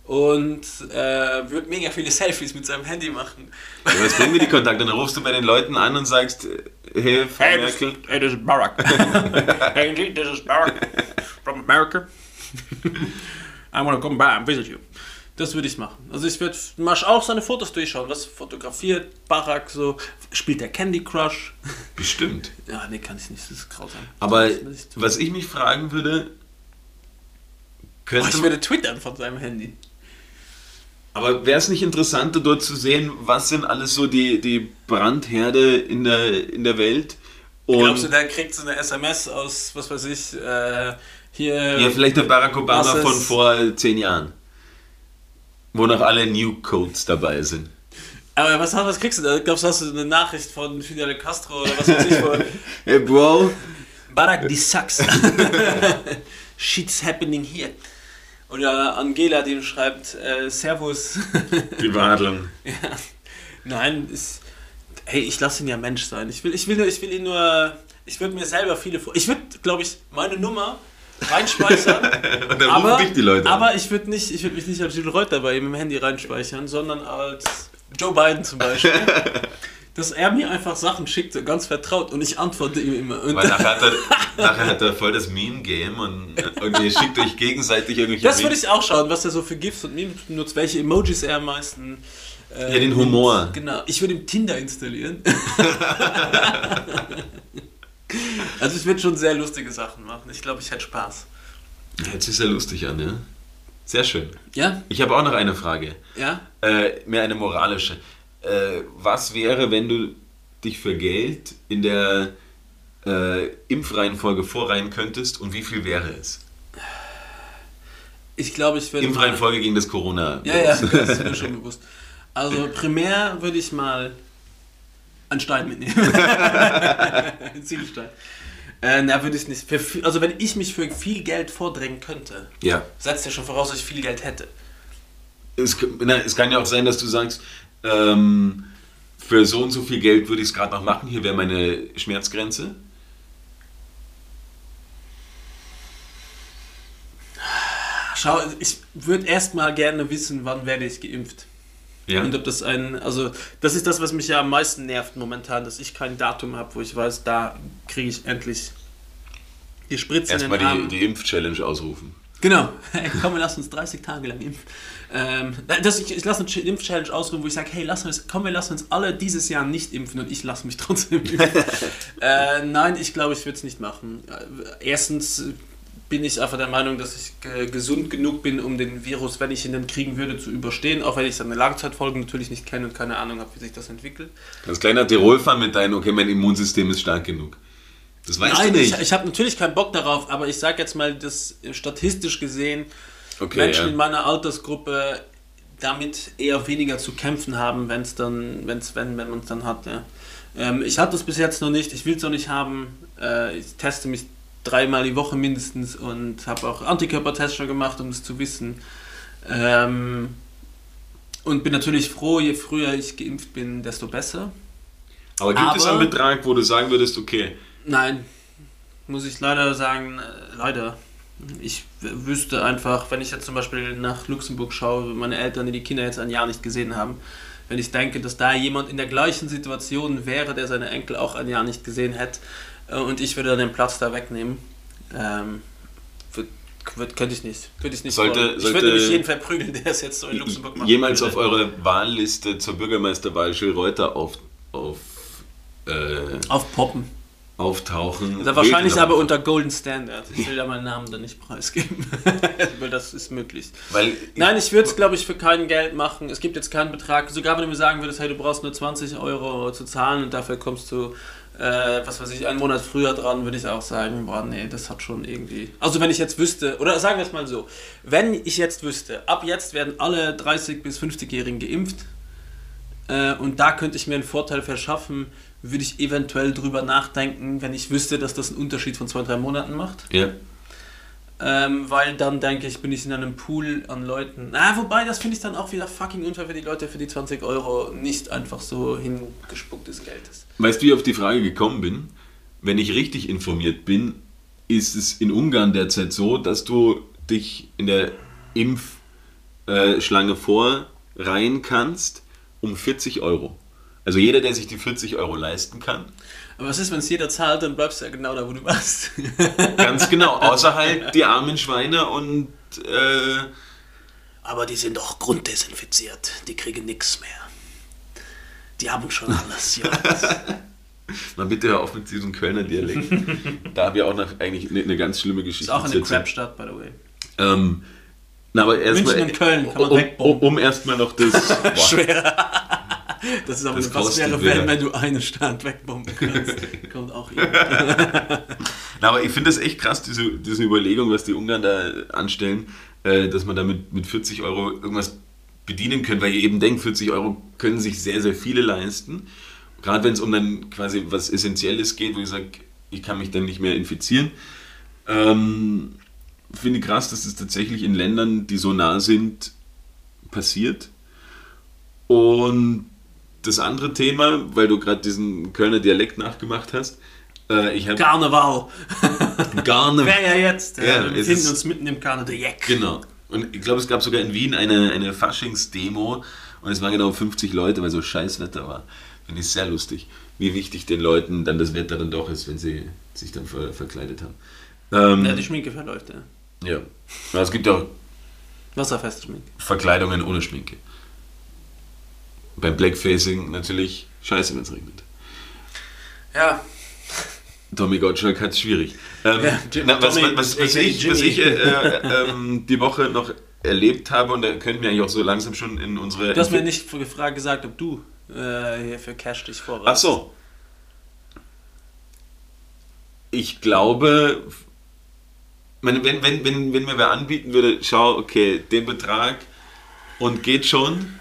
Und äh, würde mega viele Selfies mit seinem Handy machen. Ja, was bringen dir die Kontakte? Dann rufst du bei den Leuten an und sagst, äh, hey, Frau Hey, this, Merkel. hey, this is Barack. <laughs> hey, indeed, this is Barack from America. <laughs> I want to come by and visit you. Das würde ich machen. Also ich würde mal auch seine Fotos durchschauen. Was fotografiert Barack so? Spielt der Candy Crush? <laughs> Bestimmt. Ja, nee, kann ich nicht. Das ist grausam. Aber Das ich was ich mich fragen würde, Oh, könnte ich würde twittern von seinem Handy. Aber wäre es nicht interessanter, dort zu sehen, was sind alles so die, die Brandherde in der, in der Welt? Und Glaubst du, der kriegt so eine SMS aus, was weiß ich, äh, hier. ja, vielleicht der Barack Obama von vor zehn Jahren. Wo noch alle New Codes dabei sind. Aber was, was kriegst du da? Glaubst du, hast du eine Nachricht von Fidel Castro oder was weiß ich von. <laughs> Hey Bro, Barack, die sucks. <laughs> Shit's happening here. Oder Angela, die schreibt, äh, Servus. <laughs> die Behandlung. ja. Nein, ist. Hey, ich lasse ihn ja Mensch sein. Ich will, ich will, ich will ihn nur. Ich würde mir selber viele. Ich würde, glaube ich, meine Nummer reinspeichern. <laughs> Und dann aber, rufen dich die Leute an. aber ich würde würde mich nicht als Jules Reuter bei ihm im Handy reinspeichern, sondern als Joe Biden zum Beispiel. <laughs> dass er mir einfach Sachen schickt, ganz vertraut und ich antworte ihm immer. Und Weil nachher hat, er, <laughs> nachher hat er voll das Meme-Game und, und ihr schickt euch gegenseitig irgendwelche das würde ich auch schauen, was er so für GIFs und Memes benutzt, welche Emojis er am meisten. äh, Ja, den Humor. nimmt. Genau. Ich würde ihm Tinder installieren. Also ich würde schon sehr lustige Sachen machen. Ich glaube, ich hätte Spaß. Hört sich sehr lustig an, ja? Sehr schön. Ja? Ich habe auch noch eine Frage. Ja? Äh, mehr eine moralische. Äh, was wäre, wenn du dich für Geld in der äh, Impfreihenfolge vorreihen könntest und wie viel wäre es? Ich glaube, ich würde. Impfreihenfolge gegen das Corona. Ja, ja, das ist mir <laughs> schon bewusst. Also primär würde ich mal einen Stein mitnehmen. <laughs> einen Zielstein. Äh, na, würde ich nicht. Für, also wenn ich mich für viel Geld vordrängen könnte, ja. setzt ja schon voraus, dass ich viel Geld hätte. Es, na, es kann ja auch sein, dass du sagst, ähm, für so und so viel Geld würde ich es gerade noch machen. Hier wäre meine Schmerzgrenze. Schau, ich würde erstmal gerne wissen, wann werde ich geimpft. Ja. Und ob das ein, also das ist das, was mich ja am meisten nervt momentan, dass ich kein Datum habe, wo ich weiß, da kriege ich endlich die Spritze in Erstmal Arm. die, die Impf-Challenge ausrufen. Genau. <laughs> Hey, komm, wir lassen uns 30 Tage lang impfen. Ähm, das, ich, ich lasse eine Ch- Impf-Challenge ausrufen, wo ich sage, hey, lass uns, komm, wir lassen uns alle dieses Jahr nicht impfen und ich lasse mich <laughs> trotzdem impfen. <laughs> äh, nein, ich glaube, ich würde es nicht machen. Äh, Erstens bin ich einfach der Meinung, dass ich äh, gesund genug bin, um den Virus, wenn ich ihn dann kriegen würde, zu überstehen, auch wenn ich seine Langzeitfolgen natürlich nicht kenne und keine Ahnung habe, wie sich das entwickelt. Als kleiner Tirol-Fan mit deinem, okay, mein Immunsystem ist stark genug. Das weißt Nein, du nicht. ich, ich habe natürlich keinen Bock darauf, aber ich sage jetzt mal, dass statistisch gesehen okay, Menschen ja. in meiner Altersgruppe damit eher weniger zu kämpfen haben, wenn es dann, wenn's, wenn, wenn man es dann hat. Ja. Ähm, ich hatte es bis jetzt noch nicht, ich will es noch nicht haben. Äh, ich teste mich dreimal die Woche mindestens und habe auch Antikörpertests schon gemacht, um es zu wissen. Ähm, und bin natürlich froh, je früher ich geimpft bin, desto besser. Aber gibt es Aber- einen Betrag, wo du sagen würdest, okay, Nein, muss ich leider sagen, äh, leider. Ich wüsste einfach, wenn ich jetzt zum Beispiel nach Luxemburg schaue, meine Eltern, die die Kinder jetzt ein Jahr nicht gesehen haben, wenn ich denke, dass da jemand in der gleichen Situation wäre, der seine Enkel auch ein Jahr nicht gesehen hätte und ich würde dann den Platz da wegnehmen, ähm, würd, könnte ich nicht. Könnte ich nicht Sollte- ich würde nämlich jeden verprügeln, der es jetzt so in Luxemburg macht. jemals auf eure Wahlliste zur Bürgermeisterwahl Jill Reuter auf, auf, äh, Aufpoppen. auftauchen? Ist wahrscheinlich aber unter Golden Standard. Ich will da meinen Namen dann nicht preisgeben. <laughs> Weil das ist möglich. Weil Nein, ich würde es, glaube ich, für kein Geld machen. Es gibt jetzt keinen Betrag. Sogar wenn du mir sagen würdest, hey, du brauchst nur 20 Euro zu zahlen und dafür kommst du, äh, was weiß ich, einen Monat früher dran, würde ich auch sagen, boah, nee, das hat schon irgendwie. Also wenn ich jetzt wüsste, oder sagen wir es mal so, wenn ich jetzt wüsste, ab jetzt werden alle 30- bis 50-Jährigen geimpft äh, und da könnte ich mir einen Vorteil verschaffen, würde ich eventuell drüber nachdenken, wenn ich wüsste, dass das einen Unterschied von zwei, drei Monaten macht. ja. Ähm, weil dann denke ich, bin ich in einem Pool an Leuten. Na, wobei, das finde ich dann auch wieder fucking unfair für die Leute, für die 20 Euro nicht einfach so hingespucktes Geld ist. Weißt du, wie ich auf die Frage gekommen bin? Wenn ich richtig informiert bin, ist es in Ungarn derzeit so, dass du dich in der Impfschlange vorreihen kannst um 40 Euro. Also jeder, der sich die 40 Euro leisten kann, Aber was ist, wenn es jeder zahlt, dann bleibst du ja genau da, wo du warst. <laughs> ganz genau, außer halt die armen Schweine und äh, Aber die sind doch grunddesinfiziert. Die kriegen nichts mehr. Die haben schon alles, <laughs> mal bitte hör auf mit diesem Kölner Dialekt. da habe ich auch noch eigentlich eine, eine ganz schlimme Ist Geschichte auch eine. Crapstadt, by the way. Ähm, na, aber erstmal, München und Köln kann man um, um, wegbomben. um erstmal noch das. <laughs> Schwer. Das ist aber Das was wäre, wenn, wenn du eine Stadt wegbomben kannst. <laughs> Kommt auch hier. <laughs> Na, aber ich finde das echt krass, diese, diese Überlegung, was die Ungarn da anstellen, äh, dass man damit mit 40 Euro irgendwas bedienen können, weil ihr eben denkt, 40 Euro können sich sehr, sehr viele leisten. Gerade wenn es um dann quasi was Essentielles geht, wo ich sage, ich kann mich dann nicht mehr infizieren. Ähm, finde ich krass, dass es tatsächlich in Ländern, die so nah sind, passiert. Und das andere Thema, weil du gerade diesen Kölner Dialekt nachgemacht hast, äh, ich habe Karneval. nicht Wäre ja jetzt. Ja, Ja, wir befinden ist- uns mitten im Karneval. Der Jack. Genau. Und ich glaube, es gab sogar in Wien eine, eine Faschingsdemo und es waren genau 50 Leute, weil so scheiß Wetter war. Finde ich sehr lustig, wie wichtig den Leuten dann das Wetter dann doch ist, wenn sie sich dann ver verkleidet haben. Ähm, Ja, die Schminke verläuft, ja. ja. Aber es gibt ja auch Wasserfeste Schminke. Verkleidungen ohne Schminke. Beim Blackfacing natürlich scheiße, wenn es regnet. Ja, Tommy Gottschalk hat es schwierig. Ähm, Ja, Jim- na, was, Tommy, was, was, was aka ich, was ich äh, äh, ähm, die Woche noch erlebt habe, und da könnten wir eigentlich auch so langsam schon in unsere... du hast mir nicht gefragt, gesagt, ob du äh, hier für Cash dich vorbereitest. Ach so. Ich glaube, wenn, wenn, wenn, wenn mir wer anbieten würde, schau, okay, den Betrag und geht schon.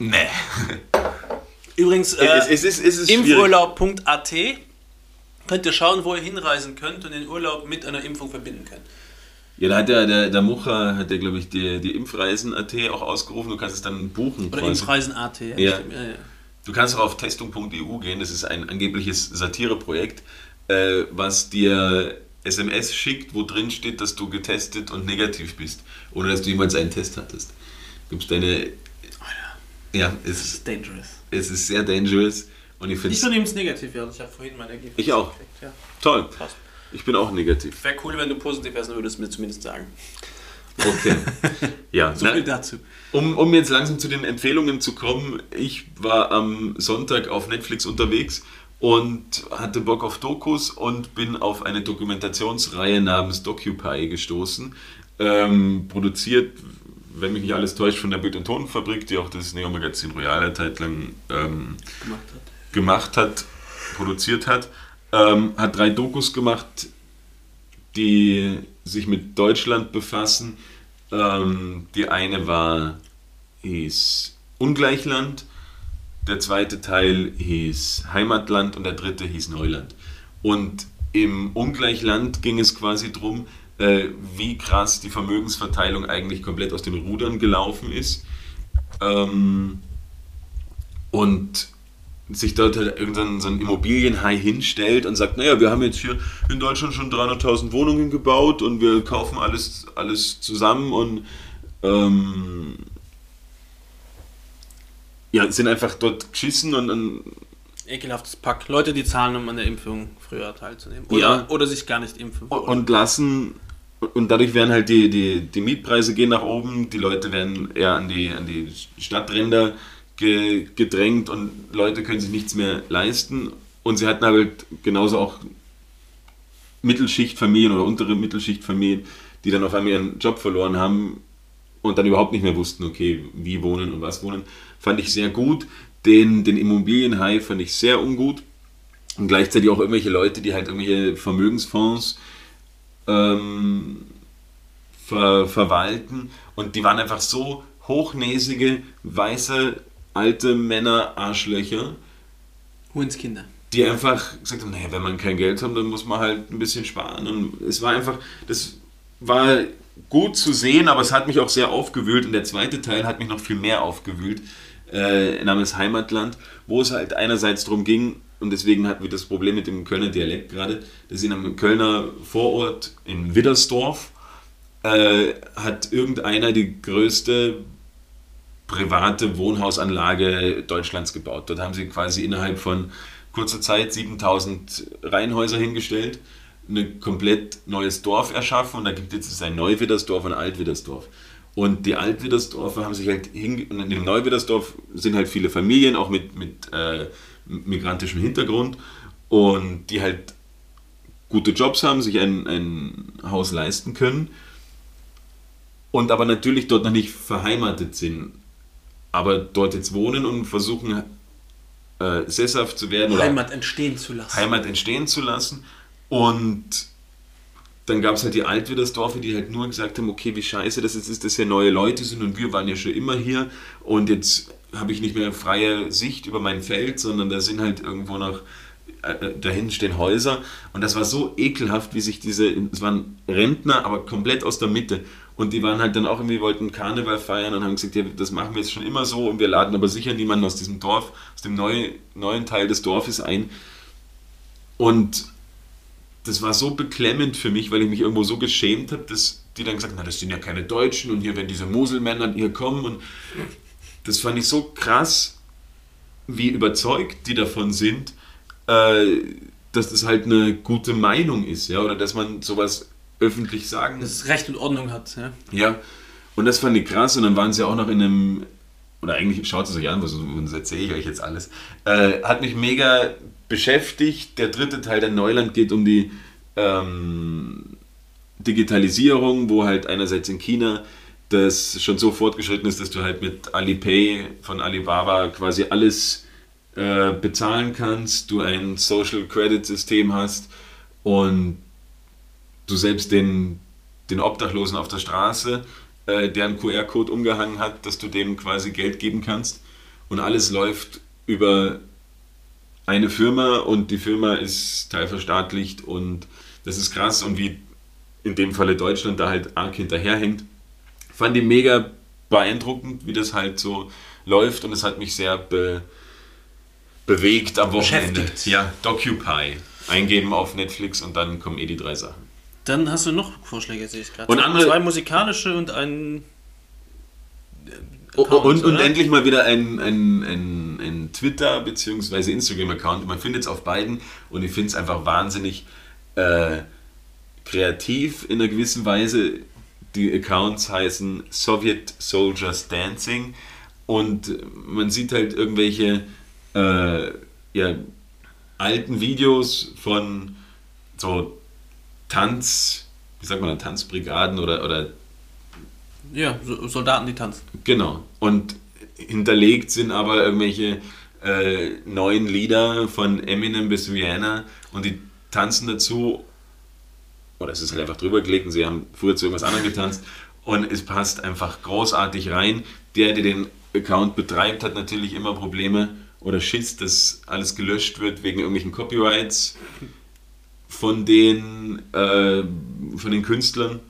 Nee. <laughs> Übrigens, äh, es, es, es impfurlaub.at könnt ihr schauen, wo ihr hinreisen könnt und den Urlaub mit einer Impfung verbinden könnt. Ja, da hat der, der, der Mucha, hat der, glaube ich, die, die Impfreisen.at auch ausgerufen. Du kannst es dann buchen. Oder. Impfreisen.at. Ja, Ja. stimmt, ja, ja. Du kannst auch auf testung.eu gehen, das ist ein angebliches Satireprojekt, äh, was dir SMS schickt, wo drin steht, dass du getestet und negativ bist, ohne dass du jemals einen Test hattest. Du gibst deine. Ja, es, ist dangerous. es ist sehr dangerous und ich finde Ich es bin übrigens negativ, ja. Ich habe vorhin mein Ergebnis Ich auch. gekriegt, Ja. toll. Passt. Ich bin auch negativ. Wäre cool, wenn du positiv wärst, dann würdest du mir zumindest sagen. Okay. <laughs> Ja, So viel dazu. Um, um jetzt langsam zu den Empfehlungen zu kommen, ich war am Sonntag auf Netflix unterwegs und hatte Bock auf Dokus und bin auf eine Dokumentationsreihe namens Docupy gestoßen. Ähm, produziert, wenn mich nicht alles täuscht, von der Bild- und Tonfabrik, die auch das Neo-Magazin Royal eine Zeit lang ähm, Gemacht hat. gemacht hat, produziert hat. Ähm, hat drei Dokus gemacht, die sich mit Deutschland befassen. Ähm, die eine war, hieß Ungleichland, der zweite Teil hieß Heimatland und der dritte hieß Neuland. Und im Ungleichland ging es quasi darum, äh, wie krass die Vermögensverteilung eigentlich komplett aus den Rudern gelaufen ist. Ähm, und sich dort halt irgendein so ein Immobilienhai hinstellt und sagt, naja, wir haben jetzt hier in Deutschland schon 300.000 Wohnungen gebaut und wir kaufen alles, alles zusammen und ähm, ja, sind einfach dort geschissen und, und Ekelhaftes Pack. Leute, die zahlen, um an der Impfung früher teilzunehmen. Oder, Ja. oder sich gar nicht impfen. wollen. und lassen und dadurch werden halt die, die, die Mietpreise gehen nach oben, die Leute werden eher an die, an die Stadtränder ge, gedrängt und Leute können sich nichts mehr leisten und sie hatten halt genauso auch Mittelschichtfamilien oder untere Mittelschichtfamilien, die dann auf einmal ihren Job verloren haben und dann überhaupt nicht mehr wussten, okay, wie wohnen und was wohnen, fand ich sehr gut. Den, den Immobilienhai fand ich sehr ungut. Und gleichzeitig auch irgendwelche Leute, die halt irgendwelche Vermögensfonds ähm, ver, verwalten. Und die waren einfach so hochnäsige, weiße, alte Männer, Arschlöcher, Hundskinder. die einfach gesagt haben, naja, wenn man kein Geld hat, dann muss man halt ein bisschen sparen. Und es war einfach, das war gut zu sehen, aber es hat mich auch sehr aufgewühlt. Und der zweite Teil hat mich noch viel mehr aufgewühlt, äh, namens Heimatland, wo es halt einerseits darum ging, und deswegen hatten wir das Problem mit dem Kölner Dialekt gerade, dass in einem Kölner Vorort in Widdersdorf äh, hat irgendeiner die größte private Wohnhausanlage Deutschlands gebaut. Dort haben sie quasi innerhalb von kurzer Zeit 7000 Reihenhäuser hingestellt, ein komplett neues Dorf erschaffen und da gibt es jetzt ein Neuwiddersdorf und ein Altwiddersdorf. Und die Altwiddersdorfer haben sich halt hinge und in dem Neuwiddersdorf sind halt viele Familien, auch mit, mit äh, migrantischem Hintergrund und die halt gute Jobs haben, sich ein, ein Haus leisten können und aber natürlich dort noch nicht verheimatet sind, aber dort jetzt wohnen und versuchen äh, sesshaft zu werden oder Heimat entstehen zu lassen. Heimat entstehen zu lassen. Und dann gab es halt die Altwiddersdorfer, die halt nur gesagt haben, okay, wie scheiße das jetzt ist, dass hier neue Leute sind und wir waren ja schon immer hier und jetzt habe ich nicht mehr freie Sicht über mein Feld, sondern da sind halt irgendwo noch, äh, dahin stehen Häuser. Und das war so ekelhaft, wie sich diese, es waren Rentner, aber komplett aus der Mitte. Und die waren halt dann auch irgendwie, wollten Karneval feiern und haben gesagt, ja, das machen wir jetzt schon immer so und wir laden aber sicher niemanden aus diesem Dorf, aus dem neu, neuen Teil des Dorfes ein. Und das war so beklemmend für mich, weil ich mich irgendwo so geschämt habe, dass die dann gesagt haben, na, das sind ja keine Deutschen und hier, wenn diese Muselmänner hier kommen und das fand ich so krass, wie überzeugt die davon sind, äh, dass das halt eine gute Meinung ist, ja, oder dass man sowas öffentlich sagen Dass es Recht und Ordnung hat. Ja. ja, und das fand ich krass. Und dann waren sie auch noch in einem, oder eigentlich schaut es euch an, was, was erzähle ich euch jetzt alles. Äh, hat mich mega beschäftigt. Der dritte Teil der Neuland geht um die ähm, Digitalisierung, wo halt einerseits in China das schon so fortgeschritten ist, dass du halt mit Alipay von Alibaba quasi alles äh, bezahlen kannst, du ein Social Credit System hast und du selbst den, den Obdachlosen auf der Straße, äh, der einen QR-Code umgehangen hat, dass du dem quasi Geld geben kannst. Und alles läuft über eine Firma und die Firma ist teilverstaatlicht und das ist krass und wie in dem Falle Deutschland da halt arg hinterherhängt. Fand ich mega beeindruckend, wie das halt so läuft und es hat mich sehr be bewegt am Wochenende. Ja, Docupy. Eingeben auf Netflix und dann kommen eh die drei Sachen. Dann hast du noch Vorschläge, sehe ich gerade. Und andere- Zwei musikalische und ein. äh, Oh, Account, und, und endlich mal wieder ein, ein, ein, ein Twitter- bzw. Instagram-Account. Man findet es auf beiden und ich finde es einfach wahnsinnig äh, kreativ in einer gewissen Weise. Die Accounts heißen Soviet Soldiers Dancing und man sieht halt irgendwelche äh, ja, alten Videos von so Tanz, wie sagt man, Tanzbrigaden oder, oder Ja, so- Soldaten, die tanzen. Genau. Und hinterlegt sind aber irgendwelche äh, neuen Lieder von Eminem bis Rihanna und die tanzen dazu. Oder es ist halt einfach drüber gelegt und sie haben früher zu irgendwas anderem getanzt. Und es passt einfach großartig rein. Der, der den Account betreibt, hat natürlich immer Probleme oder Schiss, dass alles gelöscht wird wegen irgendwelchen Copyrights von den, äh, von den Künstlern,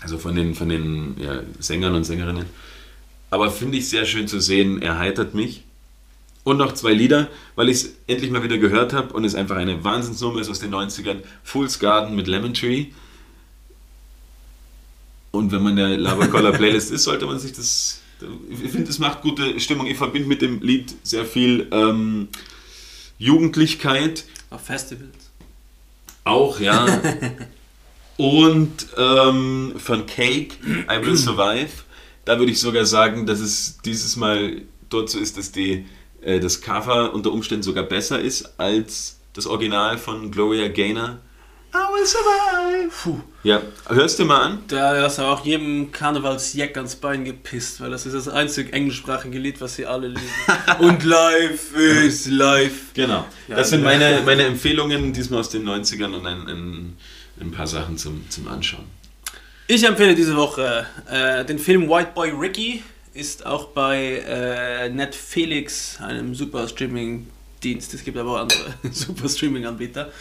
also von den, von den ja, Sängern und Sängerinnen. Aber finde ich sehr schön zu sehen, er heitert mich. Und noch zwei Lieder, weil ich es endlich mal wieder gehört habe und es einfach eine Wahnsinnsnummer ist aus den 90ern. Fool's Garden mit Lemon Tree. Und wenn man der Labercoller <laughs> Playlist ist, sollte man sich das. Ich finde, es macht gute Stimmung. Ich verbinde mit dem Lied sehr viel ähm, Jugendlichkeit. Auf Festivals. Auch, ja. <laughs> Und ähm, von Cake, I Will Survive. Da würde ich sogar sagen, dass es dieses Mal dort so ist, dass die, äh, das Cover unter Umständen sogar besser ist als das Original von Gloria Gaynor. I will survive. Puh. Ja, hörst du mal an? Da hast du auch jedem Karnevalsjack ans Bein gepisst, weil das ist das einzige englischsprachige Lied, was sie alle lieben. <laughs> Und live is live. Genau. Ja, das sind meine, meine Empfehlungen, diesmal aus den 90ern und ein, ein, ein paar Sachen zum, zum Anschauen. Ich empfehle diese Woche äh, den Film White Boy Ricky. Ist auch bei äh, Netflix, einem super Streaming-Dienst. Es gibt aber auch andere <laughs> super Streaming-Anbieter.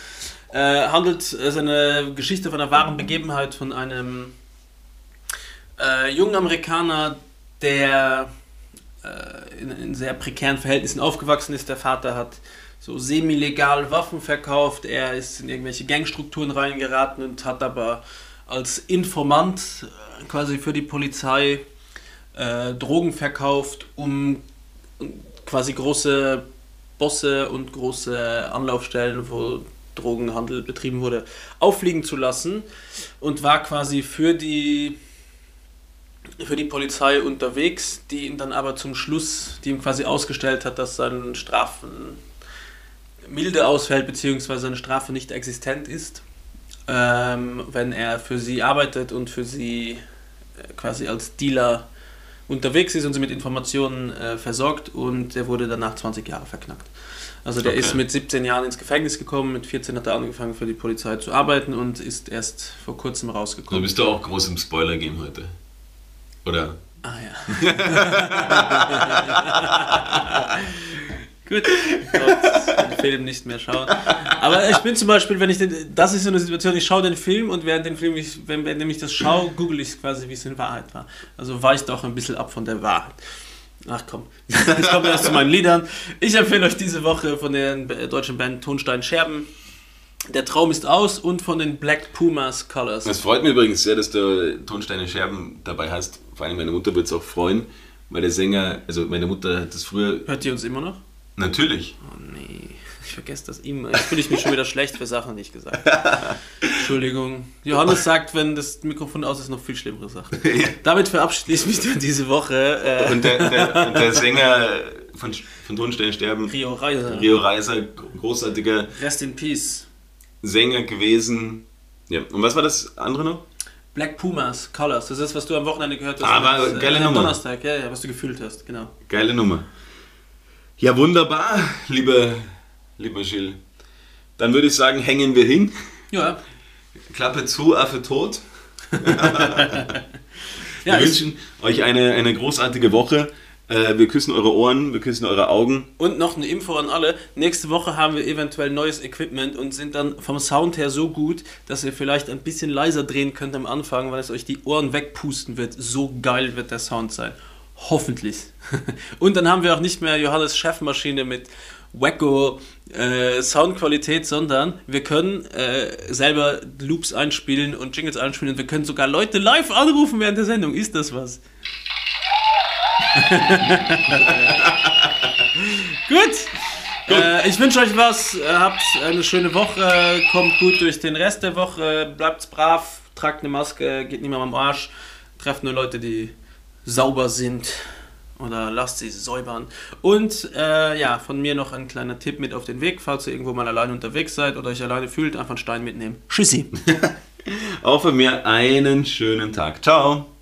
Äh, handelt es ist eine Geschichte von einer wahren Begebenheit von einem äh, jungen Amerikaner, der äh, in, in sehr prekären Verhältnissen aufgewachsen ist. Der Vater hat so semi-legal Waffen verkauft. Er ist in irgendwelche Gangstrukturen reingeraten und hat aber als Informant äh, quasi für die Polizei äh, Drogen verkauft, um quasi große Bosse und große Anlaufstellen, wo Drogenhandel betrieben wurde, auffliegen zu lassen und war quasi für die für die Polizei unterwegs, die ihn dann aber zum Schluss, die ihm quasi ausgestellt hat, dass seine Strafen milde ausfällt, beziehungsweise seine Strafe nicht existent ist, ähm, wenn er für sie arbeitet und für sie äh, quasi als Dealer unterwegs ist und sie mit Informationen äh, versorgt und er wurde danach 20 Jahre verknackt. Also der Okay. ist mit 17 Jahren ins Gefängnis gekommen, mit 14 hat er angefangen für die Polizei zu arbeiten und ist erst vor kurzem Du rausgekommen. bist doch auch groß im Spoiler-Game heute. Oder? Ah ja. <laughs> <laughs> Gut, den Film nicht mehr schauen. Aber ich bin zum Beispiel, wenn ich den, das ist so eine Situation, ich schaue den Film und während den Film, ich, wenn, wenn ich das schaue, google ich quasi, wie es in Wahrheit war. Also weicht auch ein bisschen ab von der Wahrheit. Ach komm, <laughs> ich komme erst zu meinen Liedern. Ich empfehle euch diese Woche von der deutschen Band Tonstein Scherben. Der Traum ist aus und von den Black Pumas Colors. Es freut mich übrigens sehr, dass du Tonsteine Scherben dabei hast. Vor allem meine Mutter wird es auch freuen, weil der Sänger, also meine Mutter hat das früher, Hört ihr uns immer noch? Natürlich, Oh nee, ich vergesse das immer. Jetzt fühle ich mich schon wieder schlecht für Sachen, die ich gesagt habe. <laughs> Entschuldigung. Johannes sagt, wenn das Mikrofon aus ist, noch viel schlimmere Sachen. <laughs> Damit verabschiede ich mich dann diese Woche. Äh, Und der, der, <laughs> und der Sänger von, von Tonsteine Sterben, Rio Reiser. Rio Reiser, großartiger Rest in Peace. Sänger gewesen. Ja, und was war das andere noch? Black Pumas, Colors. Das ist, was du am Wochenende gehört hast. Ah, war Mit, geile am Nummer. Donnerstag, ja, ja, was du gefühlt hast, genau. Geile Nummer. Ja, wunderbar, liebe, lieber Gilles. Dann würde ich sagen, hängen wir hin. Ja, Klappe zu, Affe tot. <laughs> ja wir wünschen euch eine, eine großartige Woche. Äh, wir küssen eure Ohren, wir küssen eure Augen. Und noch eine Info an alle. Nächste Woche haben wir eventuell neues Equipment und sind dann vom Sound her so gut, dass ihr vielleicht ein bisschen leiser drehen könnt am Anfang, weil es euch die Ohren wegpusten wird. So geil wird der Sound sein. Hoffentlich. <laughs> Und dann haben wir auch nicht mehr Johannes Chefmaschine mit Wacko äh, Soundqualität, sondern wir können äh, selber Loops einspielen und Jingles einspielen und wir können sogar Leute live anrufen während der Sendung. Ist das was? <laughs> Gut. Äh, ich wünsche euch was. Habt eine schöne Woche. Kommt gut durch den Rest der Woche. Bleibt brav. Tragt eine Maske. Geht niemandem am Arsch. Trefft nur Leute, die sauber sind. Oder lasst sie säubern. Und äh, ja, von mir noch ein kleiner Tipp mit auf den Weg. Falls ihr irgendwo mal alleine unterwegs seid oder euch alleine fühlt, einfach einen Stein mitnehmen. Tschüssi. <laughs> Auch von mir einen schönen Tag. Ciao.